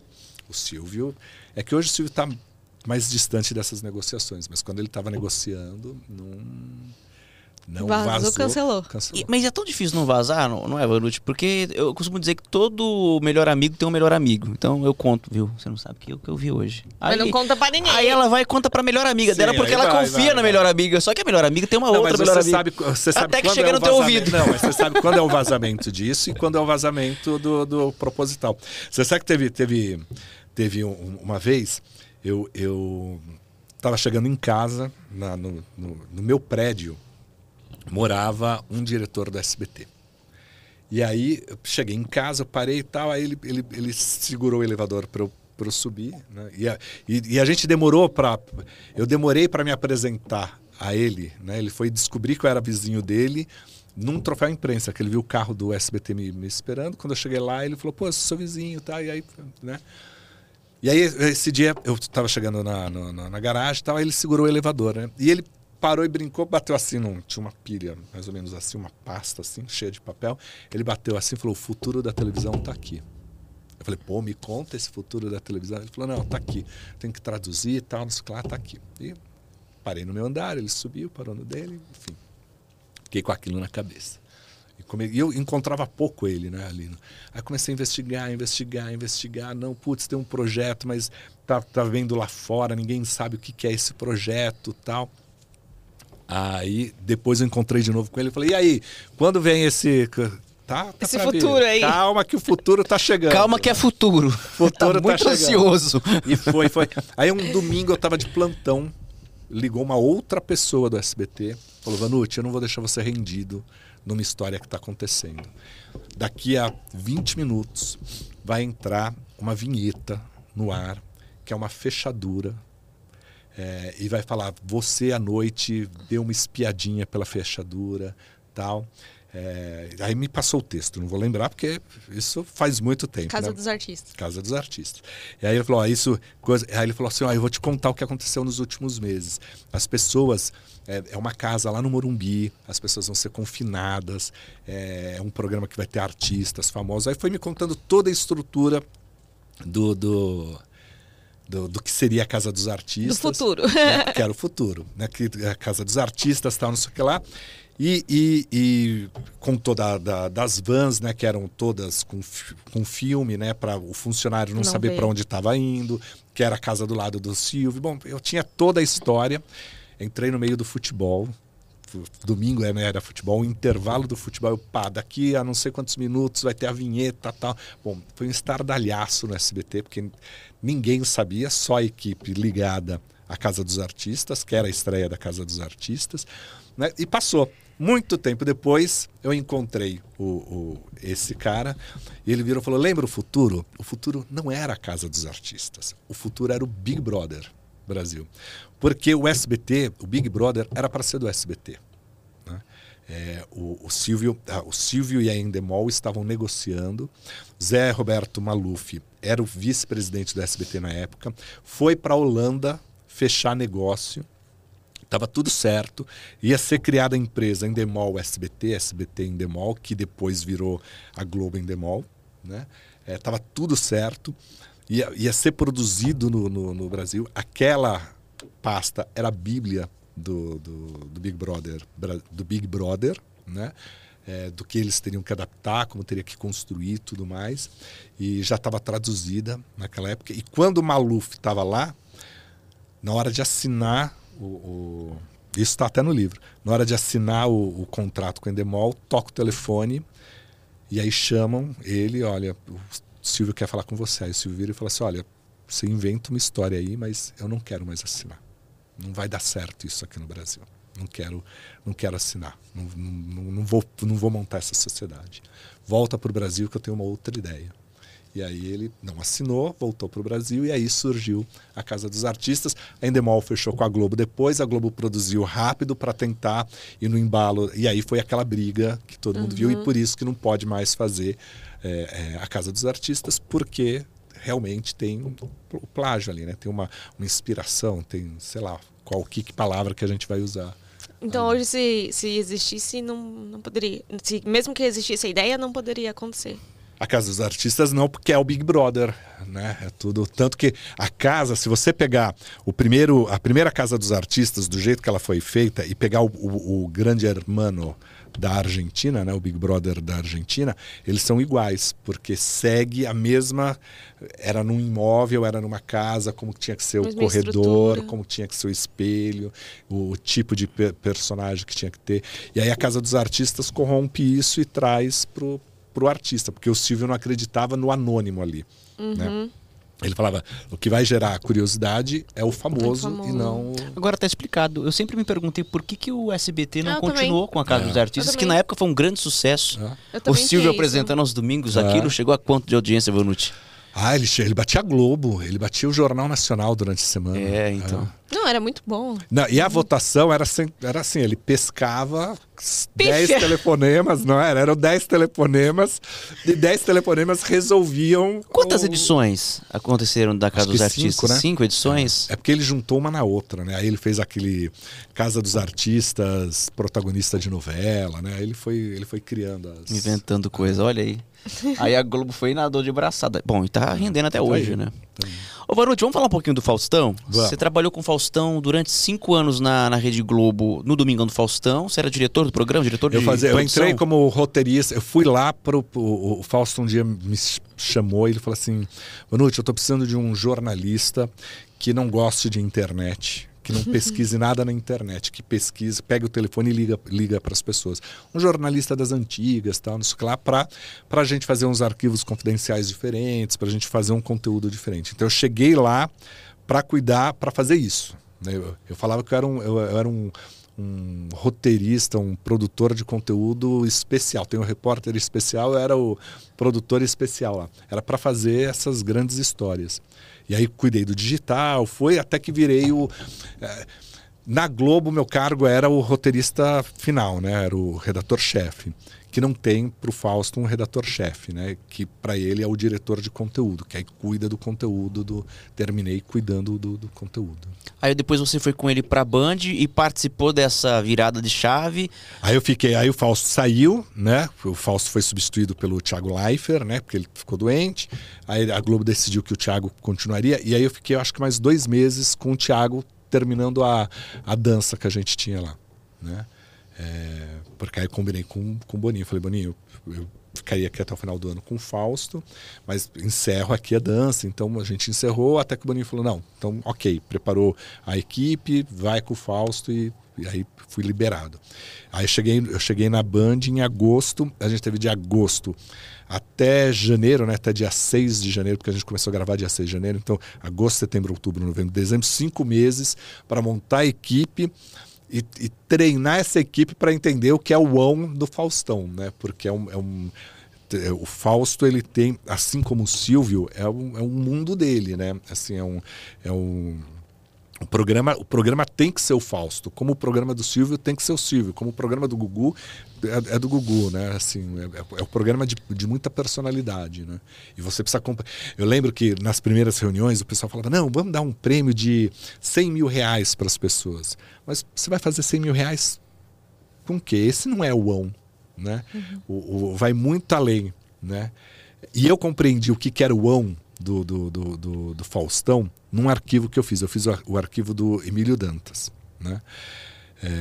O Silvio. É que hoje o Silvio está mais distante dessas negociações, mas quando ele estava negociando, não. Não Vazou, vazou, cancelou. E- mas é tão difícil não vazar, não, não é, Vanucci? Porque eu costumo dizer que todo melhor amigo tem um melhor amigo. Então eu conto, viu? Você não sabe o que eu, que eu vi hoje. Mas não conta pra ninguém. Aí ela vai e conta pra melhor amiga Sim, dela porque aí ela vai, confia vai, na vai. melhor amiga. Só que a melhor amiga tem uma Não, outra melhor você amiga. sabe, você sabe Até que quando chega é o no teu ouvido. Não, mas você sabe quando é o vazamento disso e quando é o vazamento do, do proposital. Você sabe que teve, teve, teve um- uma vez, eu eu estava chegando em casa, na- no, no- no meu prédio, morava um diretor do SBT. E aí eu cheguei em casa, eu parei e tal, aí ele, ele, ele segurou o elevador para eu, eu subir. Né? E, a, e, e a gente demorou para. Eu demorei para me apresentar a ele. Né? Ele foi descobrir que eu era vizinho dele num troféu imprensa, que ele viu o carro do SBT me, me esperando. Quando eu cheguei lá, ele falou: pô, eu sou vizinho tá? e aí. Né? E aí, esse dia, eu estava chegando na, na, na garagem e tal, aí ele segurou o elevador, né? E ele parou e brincou, bateu assim, num, tinha uma pilha, mais ou menos assim, uma pasta assim, cheia de papel. Ele bateu assim e falou, o futuro da televisão está aqui. Eu falei, pô, me conta esse futuro da televisão. Ele falou, não, tá aqui. Tem que traduzir e tal, não sei lá, tá aqui. E parei no meu andar, ele subiu, parou no dele, enfim. Fiquei com aquilo na cabeça. E, eu encontrava pouco ele, né, ali. Aí comecei a investigar, investigar, investigar. Não, putz, tem um projeto, mas tá, tá vendo lá fora, ninguém sabe o que, que é esse projeto tal. Aí, depois eu encontrei de novo com ele e falei, e aí, quando vem esse... Tá, tá Esse pra vir. futuro aí. Calma que o futuro tá chegando. Calma que é futuro. *laughs* Futuro tá tá muito chegando. ansioso. E foi, foi. Aí um domingo eu tava de plantão, ligou uma outra pessoa do SBT, falou, Vanucci, eu não vou deixar você rendido numa história que está acontecendo. Daqui a 20 minutos vai entrar uma vinheta no ar, que é uma fechadura, é, e vai falar, você à noite deu uma espiadinha pela fechadura, tal. É, aí me passou o texto, não vou lembrar porque isso faz muito tempo. Casa né? dos Artistas. Casa dos Artistas. E aí ele falou, ó, isso, coisa... aí ele falou assim, ó, eu vou te contar o que aconteceu nos últimos meses. As pessoas, é, é uma casa lá no Morumbi, as pessoas vão ser confinadas, é, é um programa que vai ter artistas famosos. Aí foi me contando toda a estrutura do, do do, do, que seria a Casa dos Artistas. Do futuro. Né, que era o futuro. Né, que a Casa dos Artistas, tal, não sei o que lá. E, e, e com toda da, das vans, né, que eram todas com, com filme, né, para o funcionário não, não saber para onde estava indo, que era a casa do lado do Silvio. Bom, eu tinha toda a história. Entrei no meio do futebol. Domingo era, era futebol, o intervalo do futebol, eu, pá, daqui a não sei quantos minutos vai ter a vinheta tal. Bom, foi um estardalhaço no SBT, porque ninguém sabia, só a equipe ligada à Casa dos Artistas, que era a estreia da Casa dos Artistas, né? e passou. Muito tempo depois, eu encontrei o, o, esse cara e ele virou e falou: Lembra o futuro? O futuro não era a Casa dos Artistas. O futuro era o Big Brother Brasil. Porque o SBT, o Big Brother, era para ser do SBT. Né? É, o, o, Silvio, ah, o Silvio e a Endemol estavam negociando. Zé Roberto Maluf era o vice-presidente do SBT na época. Foi para a Holanda fechar negócio Estava tudo certo. Ia ser criada a empresa Endemol SBT, SBT Endemol, que depois virou a Globo Endemol. Né? Estava é, tudo certo. Ia, ia ser produzido no, no, no, Brasil. Aquela pasta era a bíblia do, do, do Big Brother, do Big Brother, né? É, do que eles teriam que adaptar, como teria que construir tudo mais. E já estava traduzida naquela época. E quando o Maluf estava lá, na hora de assinar o, o isso está até no livro. Na hora de assinar o, o, contrato com o Endemol, toca o telefone e aí chamam ele, olha, Silvio quer falar com você. Aí o Silvio vira e fala assim, olha, você inventa uma história aí, mas eu não quero mais assinar. Não vai dar certo isso aqui no Brasil. Não quero, não quero assinar. Não, não, não, vou, não vou montar essa sociedade. Volta para o Brasil que eu tenho uma outra ideia. E aí ele não assinou, voltou para o Brasil e aí surgiu a Casa dos Artistas. A Endemol fechou com a Globo depois, a Globo produziu rápido para tentar ir no embalo. E aí foi aquela briga que todo mundo viu e uhum. por isso que não pode mais fazer é, é, a Casa dos Artistas, porque realmente tem um, o plágio ali, né? Tem uma, uma inspiração, tem, sei lá, qual que, que palavra que a gente vai usar. Então hoje se, se existisse não, não poderia, se, mesmo que existisse a ideia não poderia acontecer. A Casa dos Artistas não, porque é o Big Brother, né? É tudo tanto que a casa, se você pegar o primeiro, a primeira Casa dos Artistas do jeito que ela foi feita e pegar o, o, o grande hermano da Argentina, né, o Big Brother da Argentina, eles são iguais, porque segue a mesma. Era num imóvel, era numa casa, como tinha que ser o corredor, estrutura. como tinha que ser o espelho, o tipo de personagem que tinha que ter. E aí a Casa dos Artistas corrompe isso e traz pro para o artista, porque o Silvio não acreditava no anônimo ali. Né? Uhum. Né? Ele falava, o que vai gerar curiosidade é o famoso, famoso. e não. Agora está explicado. Eu sempre me perguntei por que, que o SBT não eu continuou também. com a Casa é. dos Artistas, que na época foi um grande sucesso. É. O Silvio apresentando aos domingos é. aquilo chegou a quanto de audiência, Vanucci? Ah, ele, ele batia Globo, ele batia o Jornal Nacional durante a semana. É, então. É. Não, era muito bom. Não, e a votação era assim, era assim ele pescava 10 telefonemas, não era? Eram 10 telefonemas, e 10 telefonemas resolviam. Quantas o... edições aconteceram da Casa dos Artistas? Cinco, né? cinco edições? É. é. porque ele juntou uma na outra, né? Aí ele fez aquele Casa dos Artistas, protagonista de novela, né? Aí ele foi, ele foi criando as. Inventando coisa, olha aí. *laughs* Aí a Globo foi e nadou de braçada. Bom, e tá rendendo até tá hoje, aí. né? Tá Ô Varuti, vamos falar um pouquinho do Faustão? Vamos. Você trabalhou com o Faustão durante cinco anos na, na Rede Globo, no Domingão do Faustão. Você era diretor do programa, diretor eu de fazia, Eu entrei como roteirista. Eu fui lá para o Faustão um dia me chamou e ele falou assim, Vanucci, eu estou precisando de um jornalista que não goste de internet que não pesquise nada na internet, que pesquise, pegue o telefone e liga, liga para as pessoas. Um jornalista das antigas, tal, não sei lá, para a gente fazer uns arquivos confidenciais diferentes, para a gente fazer um conteúdo diferente. Então eu cheguei lá para cuidar, para fazer isso. Né? Eu, eu, falava que eu era um, eu, eu era um, um roteirista, um produtor de conteúdo especial. Tem um repórter especial, eu era o produtor especial lá. Era para fazer essas grandes histórias. E aí cuidei do digital, foi até que virei o. É, na Globo, meu cargo era o roteirista final, né? Era o redator-chefe. Que não tem para o Fausto um redator-chefe, né? Que para ele é o diretor de conteúdo, que aí cuida do conteúdo do. Terminei cuidando do, do conteúdo. Aí depois você foi com ele para Band e participou dessa virada de chave. Aí eu fiquei, aí o Fausto saiu, né? O Fausto foi substituído pelo Thiago Leifert, né? Porque ele ficou doente. Aí a Globo decidiu que o Thiago continuaria. E aí eu fiquei, acho que mais dois meses com o Thiago terminando a, a dança que a gente tinha lá, né? É, porque aí eu combinei com, com o Boninho. Falei, Boninho, eu, eu ficaria aqui até o final do ano com o Fausto, mas encerro aqui a dança. Então a gente encerrou até que o Boninho falou: não, então ok, preparou a equipe, vai com o Fausto e, e aí fui liberado. Aí eu cheguei, eu cheguei na Band em agosto, a gente teve de agosto até janeiro, né, até dia 6 de janeiro, porque a gente começou a gravar dia 6 de janeiro, então agosto, setembro, outubro, novembro, dezembro, cinco meses para montar a equipe e, e treinar essa equipe para entender o que é o on do Faustão, né? Porque é um, é um é, o Fausto ele tem, assim como o Silvio, é um, é um mundo dele, né? Assim é um, é um o programa, o programa tem que ser o Fausto, como o programa do Silvio tem que ser o Silvio, como o programa do Gugu é, é do Gugu, né? Assim, é, é, o programa de, de muita personalidade, né? E você precisa Eu lembro que nas primeiras reuniões o pessoal falava: não, vamos dar um prêmio de 100 mil reais para as pessoas. Mas você vai fazer 100 mil reais com o quê? Esse não é o on, né? Uhum. O, o, vai muito além, né? E eu compreendi o que, que era o on do, do, do, do, do Faustão num arquivo que eu fiz. Eu fiz o, o arquivo do Emílio Dantas, né?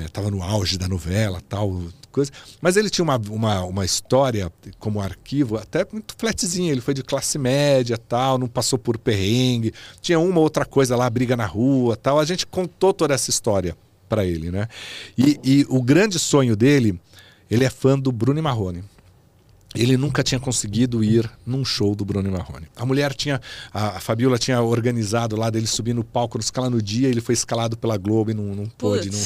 Estava é, no auge da novela, tal, coisa. Mas ele tinha uma, uma, uma história como arquivo até muito flatzinha. Ele foi de classe média, tal, não passou por perrengue. Tinha uma outra coisa lá, briga na rua, tal. A gente contou toda essa história para ele, né? E, e o grande sonho dele, ele é fã do Bruno Marrone ele nunca tinha conseguido ir num show do Bruno Marrone. A mulher tinha, a, a Fabiola tinha organizado lá dele subir no palco, escalar no dia, ele foi escalado pela Globo e não, não pôde. Não...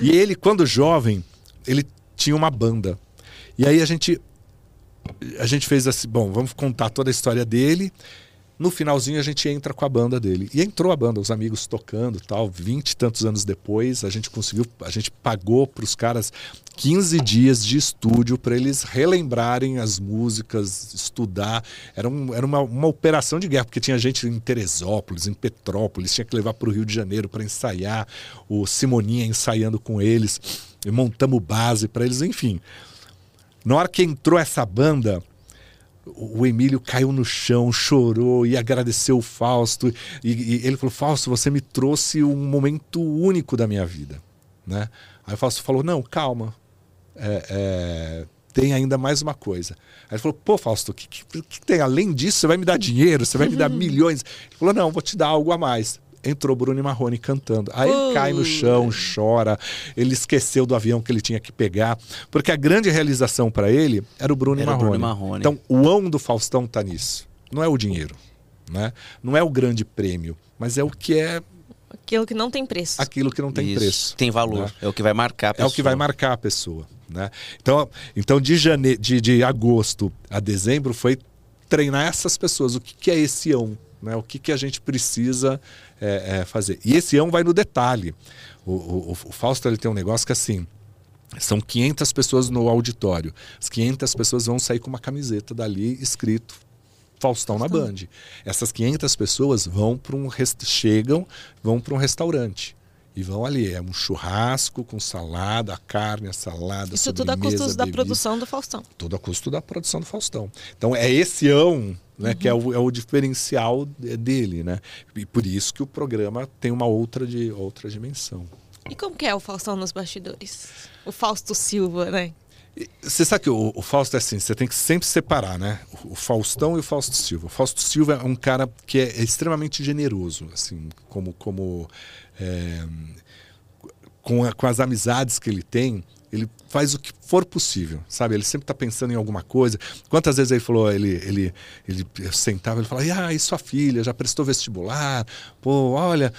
E ele, quando jovem, ele tinha uma banda. E aí a gente, a gente fez assim, bom, vamos contar toda a história dele no finalzinho a gente entra com a banda dele. E entrou a banda, os amigos tocando tal. Vinte e tantos anos depois, a gente conseguiu, a gente pagou para os caras 15 dias de estúdio para eles relembrarem as músicas, estudar. Era, um, era uma, uma operação de guerra, porque tinha gente em Teresópolis, em Petrópolis, tinha que levar para o Rio de Janeiro para ensaiar. O Simoninha ensaiando com eles. Montamos base para eles, enfim. Na hora que entrou essa banda, o Emílio caiu no chão, chorou e agradeceu o Fausto. E, e, ele falou: Fausto, você me trouxe um momento único da minha vida. Né? Aí o Fausto falou: Não, calma. É, é, tem ainda mais uma coisa. Aí ele falou: Pô, Fausto, o que, que, que, tem? Além disso, você vai me dar dinheiro, você vai me dar *laughs* milhões. Ele falou: Não, vou te dar algo a mais entrou Bruno Marrone cantando. Aí ele cai no chão, chora. Ele esqueceu do avião que ele tinha que pegar. Porque a grande realização para ele era o Bruno, era Marrone. Bruno Marrone. Então, o ão do Faustão tá nisso. Não é o dinheiro. Né? Não é o grande prêmio, mas é o que é Aquilo que não tem preço. Aquilo que não tem Isso, preço. Tem valor. Né? É o que vai marcar a pessoa. É o que vai marcar a pessoa. Né? Então, então de, jane... de, de agosto a dezembro foi treinar essas pessoas. O que, que é esse ão? Né? O que, que a gente precisa é, é, fazer. E esse ão vai no detalhe. O, o, o Fausto ele tem um negócio que assim. São 500 pessoas no auditório. As 500 pessoas vão sair com uma camiseta dali escrito Faustão na Band. Essas 500 pessoas vão para um chegam, vão para um restaurante e vão ali. É um churrasco com salada, a carne, a salada. Isso tudo a custo da produção do Faustão. Tudo a custo da produção do Faustão. Então é esse ão né, uhum. que é o, é o, diferencial dele, né? E por isso que o programa tem uma outra, de, outra dimensão. E como que é o Faustão nos bastidores? O Fausto Silva, né? Você sabe que o, o, Fausto é assim, você tem que sempre separar, né? O, o, Faustão e o Fausto Silva. O Fausto Silva é um cara que é, extremamente generoso, assim, como, como é, com, a, com as amizades que ele tem, ele faz o que for possível, sabe? Ele sempre está pensando em alguma coisa. Quantas vezes ele falou, ele, ele, ele sentava, ele falava, ah, e sua filha já prestou vestibular? Pô, olha,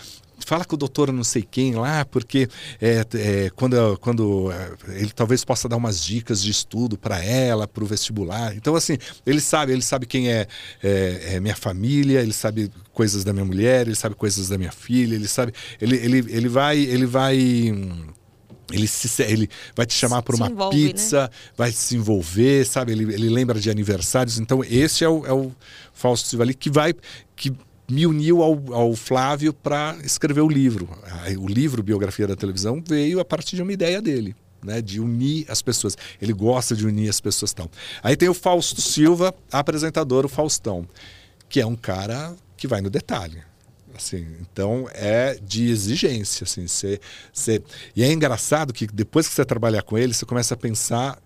fala com o doutor não sei quem lá, porque é, é, quando, quando é, ele talvez possa dar umas dicas de estudo para ela, para o vestibular. Então, assim, ele sabe, ele sabe quem é, é, é, minha família, ele sabe coisas da minha mulher, ele sabe coisas da minha filha, ele sabe. Ele, ele, ele vai. Ele vai Ele, se, ele vai te chamar para uma envolve, né? pizza, vai se envolver, sabe? Ele, ele lembra de aniversários. Então, esse é o, é o Fausto Silva ali que vai. que me uniu ao, ao Flávio para escrever o livro. O livro Biografia da Televisão veio a partir de uma ideia dele. Né, de unir as pessoas. Ele gosta de unir as pessoas. Tal. Aí tem o Fausto Silva, apresentador, o Faustão, que é um cara que vai no detalhe. Assim, então é de exigência. Assim, cê, cê... E é engraçado que depois que você trabalhar com ele, você começa a pensar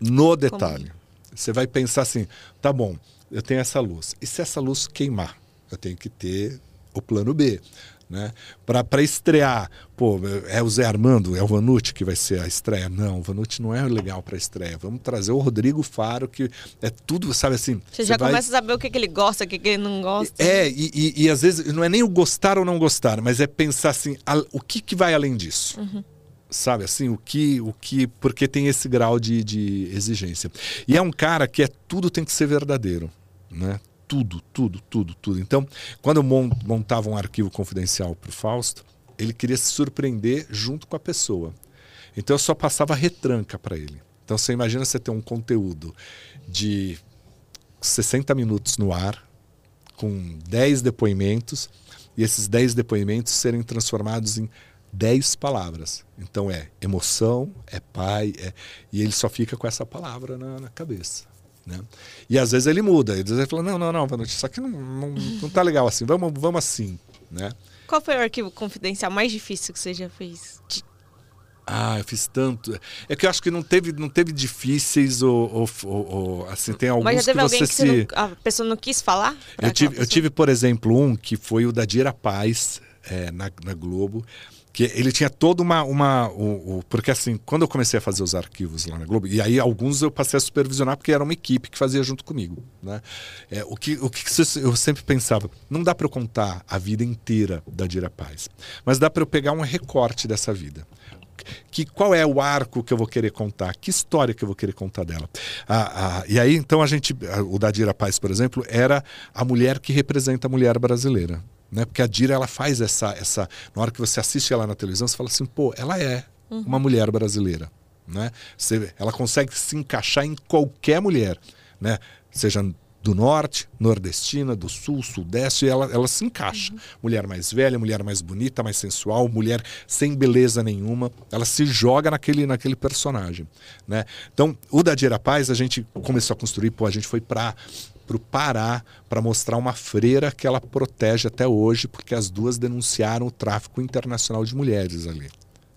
no detalhe. Você vai pensar assim: tá bom, eu tenho essa luz. E se essa luz queimar? Eu tenho que ter o plano B. Né? Para estrear, pô, é o Zé Armando, é o Vanucci que vai ser a estreia? Não, o Vanucci não é legal para estreia. Vamos trazer o Rodrigo Faro, que é tudo, sabe assim. Você já vai- começa a saber o que, que ele gosta, o que, que ele não gosta. É, e, e- e às vezes não é nem o gostar ou não gostar, mas é pensar assim, o que, que vai além disso? Sabe assim, o que, o que. Porque tem esse grau de, de exigência. E é um cara que é tudo tem que ser verdadeiro. Né? Tudo, tudo, tudo, tudo. Então, quando eu mon- montava um arquivo confidencial para o Fausto, ele queria se surpreender junto com a pessoa. Então eu só passava retranca para ele. Então você imagina você ter um conteúdo de 60 minutos no ar, com 10 depoimentos, e esses 10 depoimentos serem transformados em 10 palavras. Então é emoção, é pai, é... e ele só fica com essa palavra na, na cabeça. Né? E às vezes ele muda, às vezes ele fala, não, não, não, Vanucci, isso aqui não, não, não tá legal assim, vamos, vamos assim. Né? Qual foi o arquivo confidencial mais difícil que você já fez? Ah, eu fiz tanto. É que eu acho que não teve, não teve difíceis ou, ou- ou- assim, tem alguns Mas já teve que alguém você que se... você não- a pessoa não quis falar? Eu tive, eu tive, por exemplo, um que foi o da Dira Paz, é, na, na Globo, que ele tinha toda uma. uma o, o- porque assim, quando eu comecei a fazer os arquivos lá na Globo, e aí alguns eu passei a supervisionar porque era uma equipe que fazia junto comigo. Né? É, o que, o que eu sempre pensava, não dá para eu contar a vida inteira da Dira Paz, mas dá para eu pegar um recorte dessa vida que qual é o arco que eu vou querer contar, que história que eu vou querer contar dela. Ah, ah, e aí, então, a gente, o da Dira Paz, por exemplo, era a mulher que representa a mulher brasileira. Né? Porque a Dira, ela faz essa, essa. Na hora que você assiste ela na televisão, você fala assim, pô, ela é uma mulher brasileira. Né? Você, ela consegue se encaixar em qualquer mulher, né? seja do norte, nordestina, do sul, sudeste, ela, ela se encaixa. Mulher mais velha, mulher mais bonita, mais sensual, mulher sem beleza nenhuma, ela se joga naquele, naquele personagem. Né? Então, o da Dira Paz, a gente começou a construir, pô, a gente foi para para o Pará para mostrar uma freira que ela protege até hoje, porque as duas denunciaram o tráfico internacional de mulheres ali.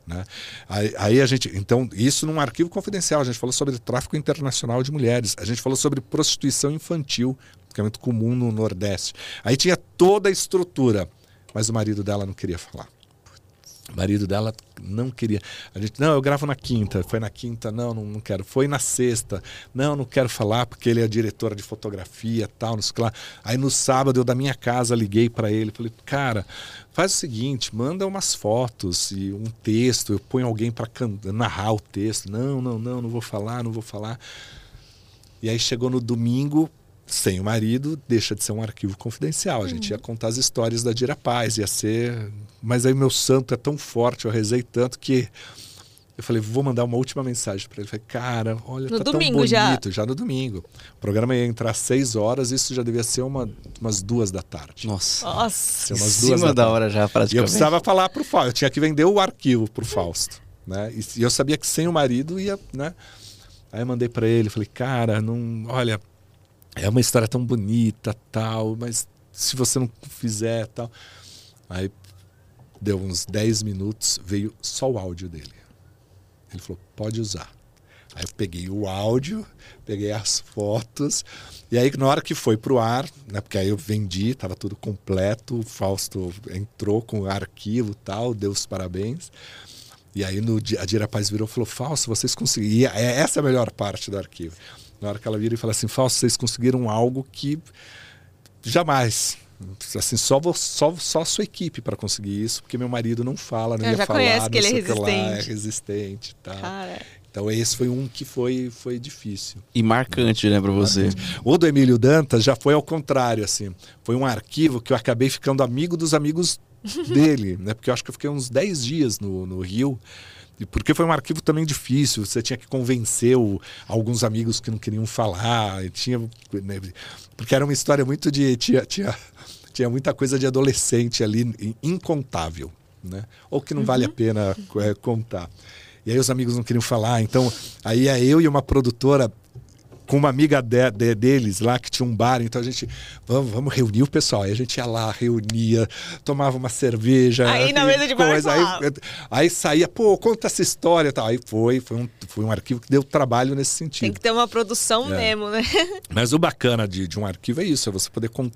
Né? Aí, aí a gente, então, isso num arquivo confidencial, a gente falou sobre tráfico internacional de mulheres, a gente falou sobre prostituição infantil, que é muito comum no Nordeste. Aí tinha toda a estrutura, mas o marido dela não queria falar. O marido dela não queria. A gente, não, eu gravo na quinta. Foi na quinta, não, não, não quero. Foi na sexta, não, não quero falar porque ele é diretora de fotografia, tal, não sei lá. Aí no sábado eu da minha casa liguei para ele, falei, cara, faz o seguinte, manda umas fotos e um texto, eu ponho alguém para narrar o texto. Não, não, não, não vou falar, não vou falar. E aí chegou no domingo, sem o marido, deixa de ser um arquivo confidencial. A gente ia contar as histórias da Dira Paz, ia ser. Mas aí meu santo é tão forte, eu rezei tanto que eu falei, vou mandar uma última mensagem para ele. Falei, cara, olha, No tá domingo tão já? bonito, já. no domingo. O programa ia entrar às seis horas, isso já devia ser uma, umas duas da tarde. Nossa. Nossa. Ser umas duas cima da tarde. hora já, E eu praticamente. precisava falar pro Fausto, eu tinha que vender o arquivo pro Fausto, né? E, e eu sabia que sem o marido ia, né? Aí eu mandei para ele, falei, cara, não, olha, é uma história tão bonita, tal, mas se você não fizer, tal. Aí deu uns 10 minutos, veio só o áudio dele. Ele falou, pode usar. Aí eu peguei o áudio, peguei as fotos, e aí na hora que foi pro ar, né, porque aí eu vendi, estava tudo completo, o Fausto entrou com o arquivo tal, deu os parabéns. E aí no, a Dira Paz virou e falou, Fausto, vocês conseguiram. E é essa a melhor parte do arquivo. Na hora que ela vira e fala assim, Fausto, vocês conseguiram algo que jamais. Assim, só, só, só a sua equipe para conseguir isso, porque meu marido não fala, não Eu ia já falar, conheço não que ele é que lá, é resistente. resistente e tal. Cara, Então esse foi um que foi, foi difícil. E marcante, né, pra você. O do Emílio Dantas já foi ao contrário, assim. Foi um arquivo que eu acabei ficando amigo dos amigos *laughs* dele, né? Porque eu acho que eu fiquei uns 10 dias no, no Rio. E Porque foi um arquivo também difícil, você tinha que convencer o- alguns amigos que não queriam falar, tinha, né, porque era uma história muito de. Tinha, tinha, tinha muita coisa de adolescente ali, in- incontável, né? ou que não vale a pena é, contar. E aí os amigos não queriam falar, então aí é eu e uma produtora com uma amiga de- de- deles lá que tinha um bar, então a gente vamos, vamos reunir o pessoal. Aí a gente ia lá, reunia, tomava uma cerveja. Aí na mesa de bar coisa, aí, falava. aí saía, pô, conta essa história tal. Aí foi, foi um, foi um arquivo que deu trabalho nesse Tem sentido. que ter uma produção É. mesmo, né? *laughs* Mas o bacana de, de um arquivo é isso, é você poder con-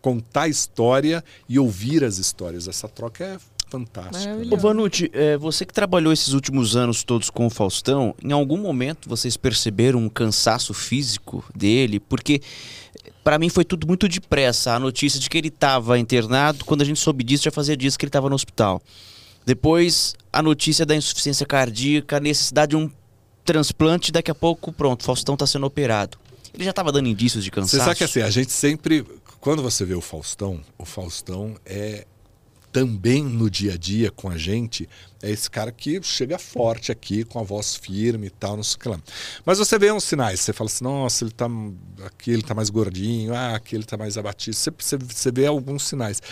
contar a história e ouvir as histórias. Essa troca é fantástica. né? Ô Vanucci, é, você que trabalhou esses últimos anos todos com o Faustão, em algum momento vocês perceberam um cansaço físico dele? Porque pra mim foi tudo muito depressa. A notícia de que ele estava internado, quando a gente soube disso, já fazia dias que ele estava no hospital. Depois, a notícia da insuficiência cardíaca, a necessidade de um transplante, daqui a pouco, pronto, Faustão está sendo operado. Ele já estava dando indícios de Você cansaço? sabe que assim, a gente sempre. Quando você vê o Faustão, o Faustão é também no dia a dia com a gente, é esse cara que chega forte aqui, com a voz firme e tal, não sei o que lá. Mas você vê uns sinais, você fala assim, nossa, ele tá. Aqui ele tá mais gordinho, ah, aqui ele tá mais abatido. Você, você, você vê alguns sinais.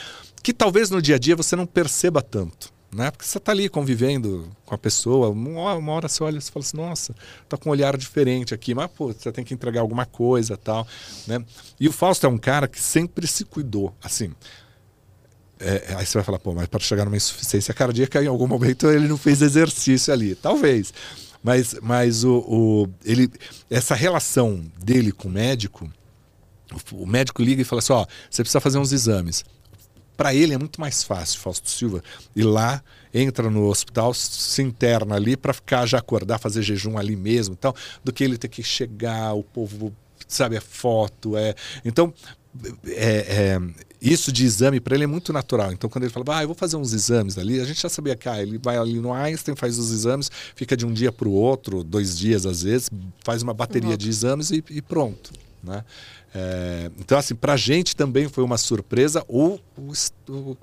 Que talvez no dia a dia você não perceba tanto. Né? Porque você está ali convivendo com a pessoa, uma hora, você olha e fala assim, nossa, tá com um olhar diferente aqui, mas pô, você tem que entregar alguma coisa tal. Né? E o Fausto é um cara que sempre se cuidou. Assim, é, aí você vai falar, pô, mas para chegar numa insuficiência cardíaca, em algum momento ele não fez exercício ali. Talvez. Mas, mas o, o- ele, essa relação dele com o médico, o, o médico liga e fala assim: ó, você precisa fazer uns exames. Para ele é muito mais fácil, Fausto Silva, ir lá, entra no hospital, se interna ali para ficar já acordar, fazer jejum ali mesmo, tal, do que ele ter que chegar, o povo sabe é foto, é. Então é, é, isso de exame para ele é muito natural. Então, quando ele fala, ah, eu vou fazer uns exames ali, a gente já sabia que ah, ele vai ali no Einstein, faz os exames, fica de um dia para o outro, dois dias às vezes, faz uma bateria de exames e, e pronto. Né? É, então, assim, para a gente também foi uma surpresa o, o, est- o- o-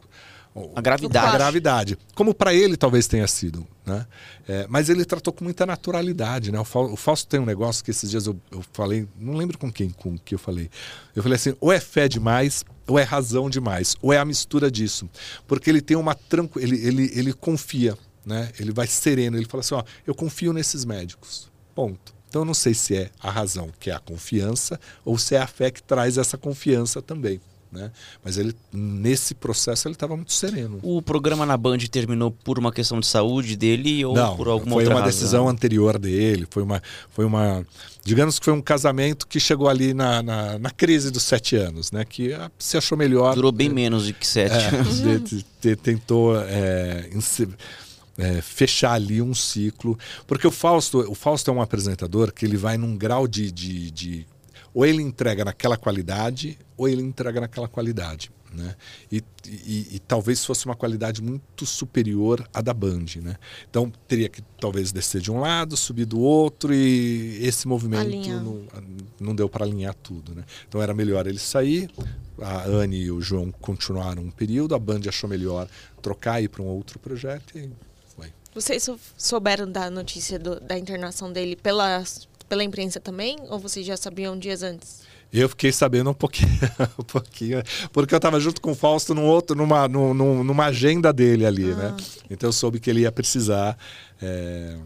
A gravidade. a gravidade. Como para ele talvez tenha sido. Né? É, mas ele tratou com muita naturalidade. Né? O, Fau- o Fausto tem um negócio que esses dias eu, eu falei, não lembro com quem com que eu falei. Eu falei assim: ou é fé demais, ou é razão demais, ou é a mistura disso. Porque ele tem uma tranquila. Ele, ele, ele confia, né? ele vai sereno. Ele fala assim: ó, eu confio nesses médicos. Ponto. Então eu não sei se é a razão, que é a confiança, ou se é a fé que traz essa confiança também. Né? Mas ele, nesse processo, ele estava muito sereno. O programa na Band terminou por uma questão de saúde dele ou Não, por alguma foi outra uma razão? decisão anterior dele, foi uma, foi uma, digamos que foi um casamento que chegou ali na, na, na crise dos sete anos, né? Que ah, se achou melhor. Durou bem menos de que sete. É, *laughs* de- de- de- tentou é, é, fechar ali um ciclo, porque o Fausto, o Fausto é um apresentador que ele vai num grau de, de, de- ou ele entrega naquela qualidade ou ele entrega naquela qualidade. Né? E, e- e talvez fosse uma qualidade muito superior à da Band. Né? Então teria que talvez descer de um lado, subir do outro, e esse movimento não, não deu para alinhar tudo. Né? Então era melhor ele sair, a Anne e o João continuaram um período, a Band achou melhor trocar e ir para um outro projeto e foi. Vocês sou- souberam da notícia do- da internação dele pela, pela imprensa também? Ou vocês já sabiam dias antes? Eu fiquei sabendo um pouquinho, *laughs* um pouquinho porque eu estava junto com o Fausto num outro, numa, num- num- numa agenda dele ali, né? Então eu soube que ele ia precisar. é,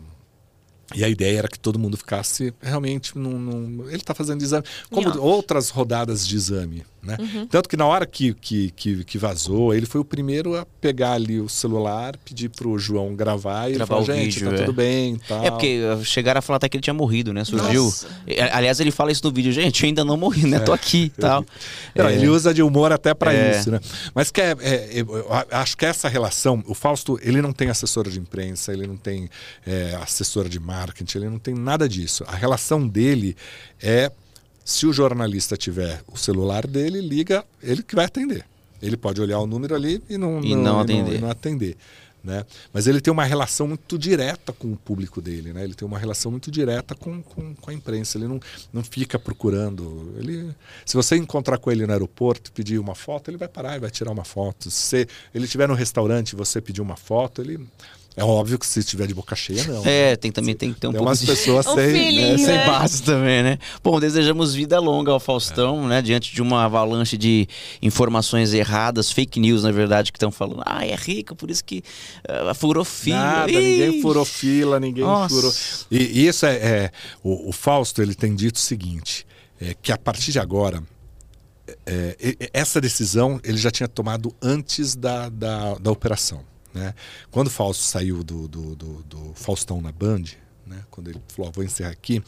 E a ideia era que todo mundo ficasse realmente num. num- Ele está fazendo exame. Como outras rodadas de exame. Né? Uhum. Tanto que na hora que, que, que, que vazou, ele foi o primeiro a pegar ali o celular, pedir pro João gravar e ele Gravar falar, o gente, vídeo, tá é. tudo bem. Tal. É porque chegaram a falar até que ele tinha morrido, né? Surgiu. Nossa. É, Aliás, ele fala isso no vídeo, gente, eu ainda não morri, né? Tô aqui e tal. Não, É. Ele usa de humor até para É. isso, né? Mas que é, é, acho que essa relação, o Fausto, ele não tem assessor de imprensa, ele não tem é, assessor de marketing, ele não tem nada disso. A relação dele é se o jornalista tiver o celular dele, liga, ele que vai atender. Ele pode olhar o número ali e não, E não atender. e não atender. Né? Mas ele tem uma relação muito direta com o público dele, né? Ele tem uma relação muito direta com, com, com a imprensa. Ele não, não fica procurando. Ele, se você encontrar com ele no aeroporto e pedir uma foto, ele vai parar e vai tirar uma foto. Se ele estiver no restaurante e você pedir uma foto, ele, É óbvio que se tiver de boca cheia, não. É, tem também tem que ter um Tem pouco umas de... pessoas *laughs* Um sem. feeling, né, Sem né? base também, né? Bom, desejamos vida longa ao Faustão, né? Diante de uma avalanche de informações erradas, fake news, na verdade, que estão falando. Ah, é rico, por isso que ah, furou fila. Nada, Ih! ninguém furou fila, ninguém Nossa. furou. E, e isso é, é- o, o Fausto ele tem dito o seguinte, é, que a partir de agora é, e- essa decisão ele já tinha tomado antes da, da, da operação. Né? Quando o Fausto saiu do, do, do- do Faustão na Band, né? quando ele falou, "Ó, vou encerrar aqui,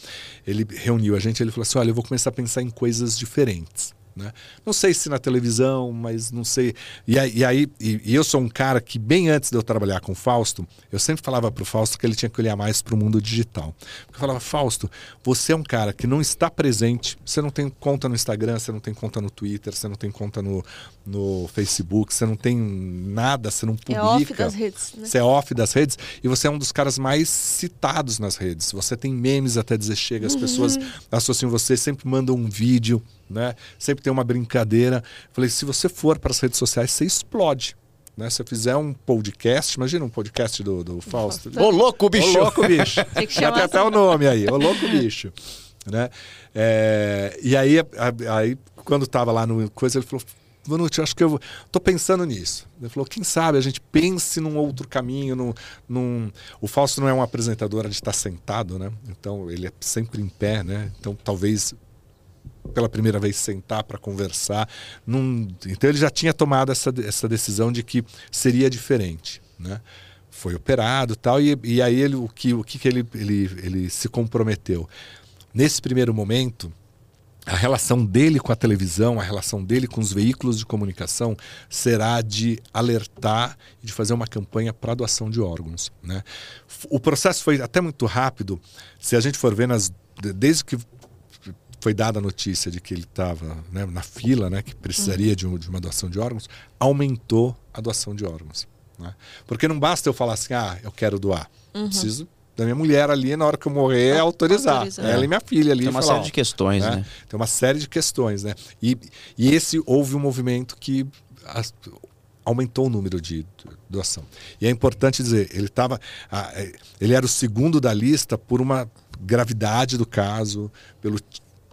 ele reuniu a gente ele falou assim, olha, eu vou começar a pensar em coisas diferentes. Né? Não sei se na televisão, mas não sei. E e, aí- e- e eu sou um cara que, bem antes de eu trabalhar com o Fausto, eu sempre falava para o Fausto que ele tinha que olhar mais para o mundo digital. Porque eu falava, Fausto, você é um cara que não está presente, você não tem conta no Instagram, você não tem conta no Twitter, você não tem conta no, no Facebook, você não tem nada, você não É publica. off das redes, né? Você é off das redes e você é um dos caras mais citados nas redes. Você tem memes até dizer chega, as pessoas associam você, sempre mandam um vídeo, né? Sempre tem uma brincadeira. Falei, se você for para as redes sociais, você explode. Né? Se eu fizer um podcast, imagina um podcast do, do Fausto. Ô, louco, bicho! Ô louco, bicho. *laughs* Tem que chamar até assim. o nome aí, ô louco, bicho. Né? É, e aí, aí, quando tava lá no coisa, ele falou. Vanucci, acho que eu tô pensando nisso. Ele falou, quem sabe a gente pense num outro caminho, num, num... O Fausto não é um apresentador de estar sentado, né? Então ele é sempre em pé, né? Então talvez pela primeira vez sentar para conversar. Num... Então ele já tinha tomado essa, essa decisão de que seria diferente, né? Foi operado tal, e, e aí ele, o que, o que, que ele, ele, ele se comprometeu? Nesse primeiro momento, a relação dele com a televisão, a relação dele com os veículos de comunicação será de alertar e de fazer uma campanha para doação de órgãos. Né? O processo foi até muito rápido. Se a gente for ver, nas, desde que foi dada a notícia de que ele estava né, na fila, né, que precisaria de, um- de uma doação de órgãos, aumentou a doação de órgãos. né? Porque não basta eu falar assim, ah, eu quero doar. Eu Preciso da minha mulher ali, na hora que eu morrer, autorizar. Autorizar. Ela e minha filha ali. Tem uma falar, série de questões, né? Tem uma série de questões, né? E, e esse houve um movimento que as- aumentou o número de doação. E é importante dizer, ele estava, ele era o segundo da lista por uma gravidade do caso, pelo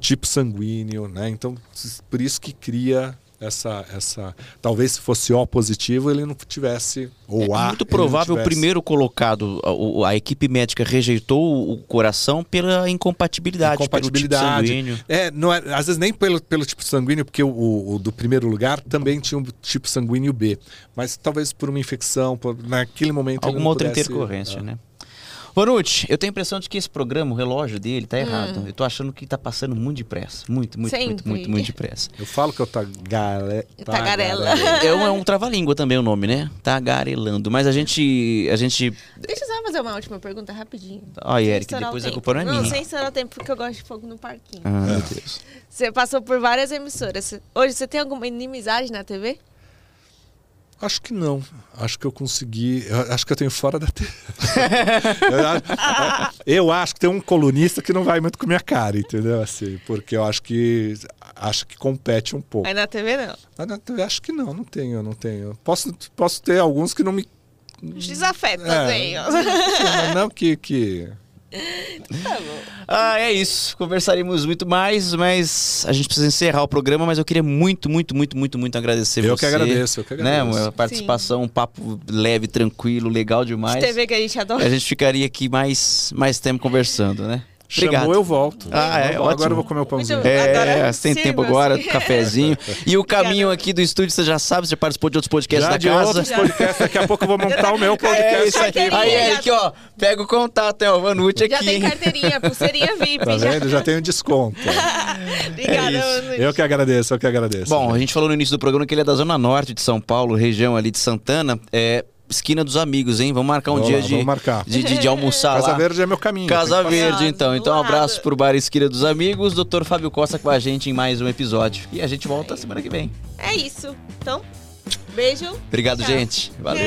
tipo sanguíneo, né? Então, por isso que cria essa, essa, talvez se fosse O positivo, ele não tivesse ou É A. muito provável o primeiro colocado, a, a equipe médica rejeitou o coração pela incompatibilidade, tipo Incompatibilidade. sanguíneo. É, não é, às vezes nem pelo, pelo tipo sanguíneo, porque o, o- o do primeiro lugar também tinha um tipo sanguíneo B. Mas talvez por uma infecção, por, naquele momento. Alguma outra pudesse- intercorrência, ah. né? Vanucci, eu tenho a impressão de que esse programa, o relógio dele, tá errado. Eu tô achando que tá passando muito depressa. Muito, muito, muito, Sempre. muito, muito depressa. Eu falo que eu tagare... Tagarela. É um, é um trava-língua também o nome, né? Tagarelando. Mas a gente. A gente. Deixa eu só fazer uma última pergunta rapidinho. Ai, Sem Eric, depois o a culpa não é Não, minha. sem estourar o tempo, porque eu gosto de fogo no parquinho. Ah, meu Deus. Você passou por várias emissoras. Hoje você tem alguma inimizade na TV? Acho que não. Acho que eu consegui. acho que eu tenho fora da TV. *laughs* eu, acho, que tem um colunista que não vai muito com a minha cara, entendeu? Assim, porque eu acho que acho que compete um pouco. Aí na TV não. Mas na TV acho que não, não tenho, não tenho. Posso, posso ter alguns que não me Desafeta, É. Mas não que, que. Ah, é isso. Conversaremos muito mais, mas a gente precisa encerrar o programa. Mas eu queria muito, muito, muito, muito, muito agradecer Eu você. que agradeço, eu que Né, agradeço. uma participação, um papo leve, tranquilo, legal demais. TV que a gente adora. A gente ficaria aqui mais, mais tempo conversando, né? Obrigado. Chamou, eu volto. Ah, é, Agora ótimo. eu vou comer o pãozinho. Muito É, Agora sem tempo agora, cafezinho. *laughs* E o caminho Obrigada. aqui do estúdio, você já sabe, você já participou de outros podcasts Já da de casa. outros podcasts, daqui a pouco eu vou montar o meu podcast. É isso aí. Aí, já- Eric, ó, pega o contato, é o Vanucci Já aqui. tem hein? carteirinha, pulseirinha *laughs* VIP. Tá já. vendo? Já tenho desconto. *laughs* Obrigada, É. Eu que agradeço, eu que agradeço. Bom, a gente falou no início do programa que ele é da Zona Norte de São Paulo, região ali de Santana. É esquina dos amigos, hein? Vamos marcar um Vamos dia de, marcar. de, de, de almoçar Casa lá. Verde é meu caminho. Casa Verde, então. Então, um abraço pro Bar Esquina dos Amigos. Doutor Fábio Costa com a gente em mais um episódio. E a gente volta semana que vem. É isso. Então, beijo. Obrigado, Tchau. gente. Valeu.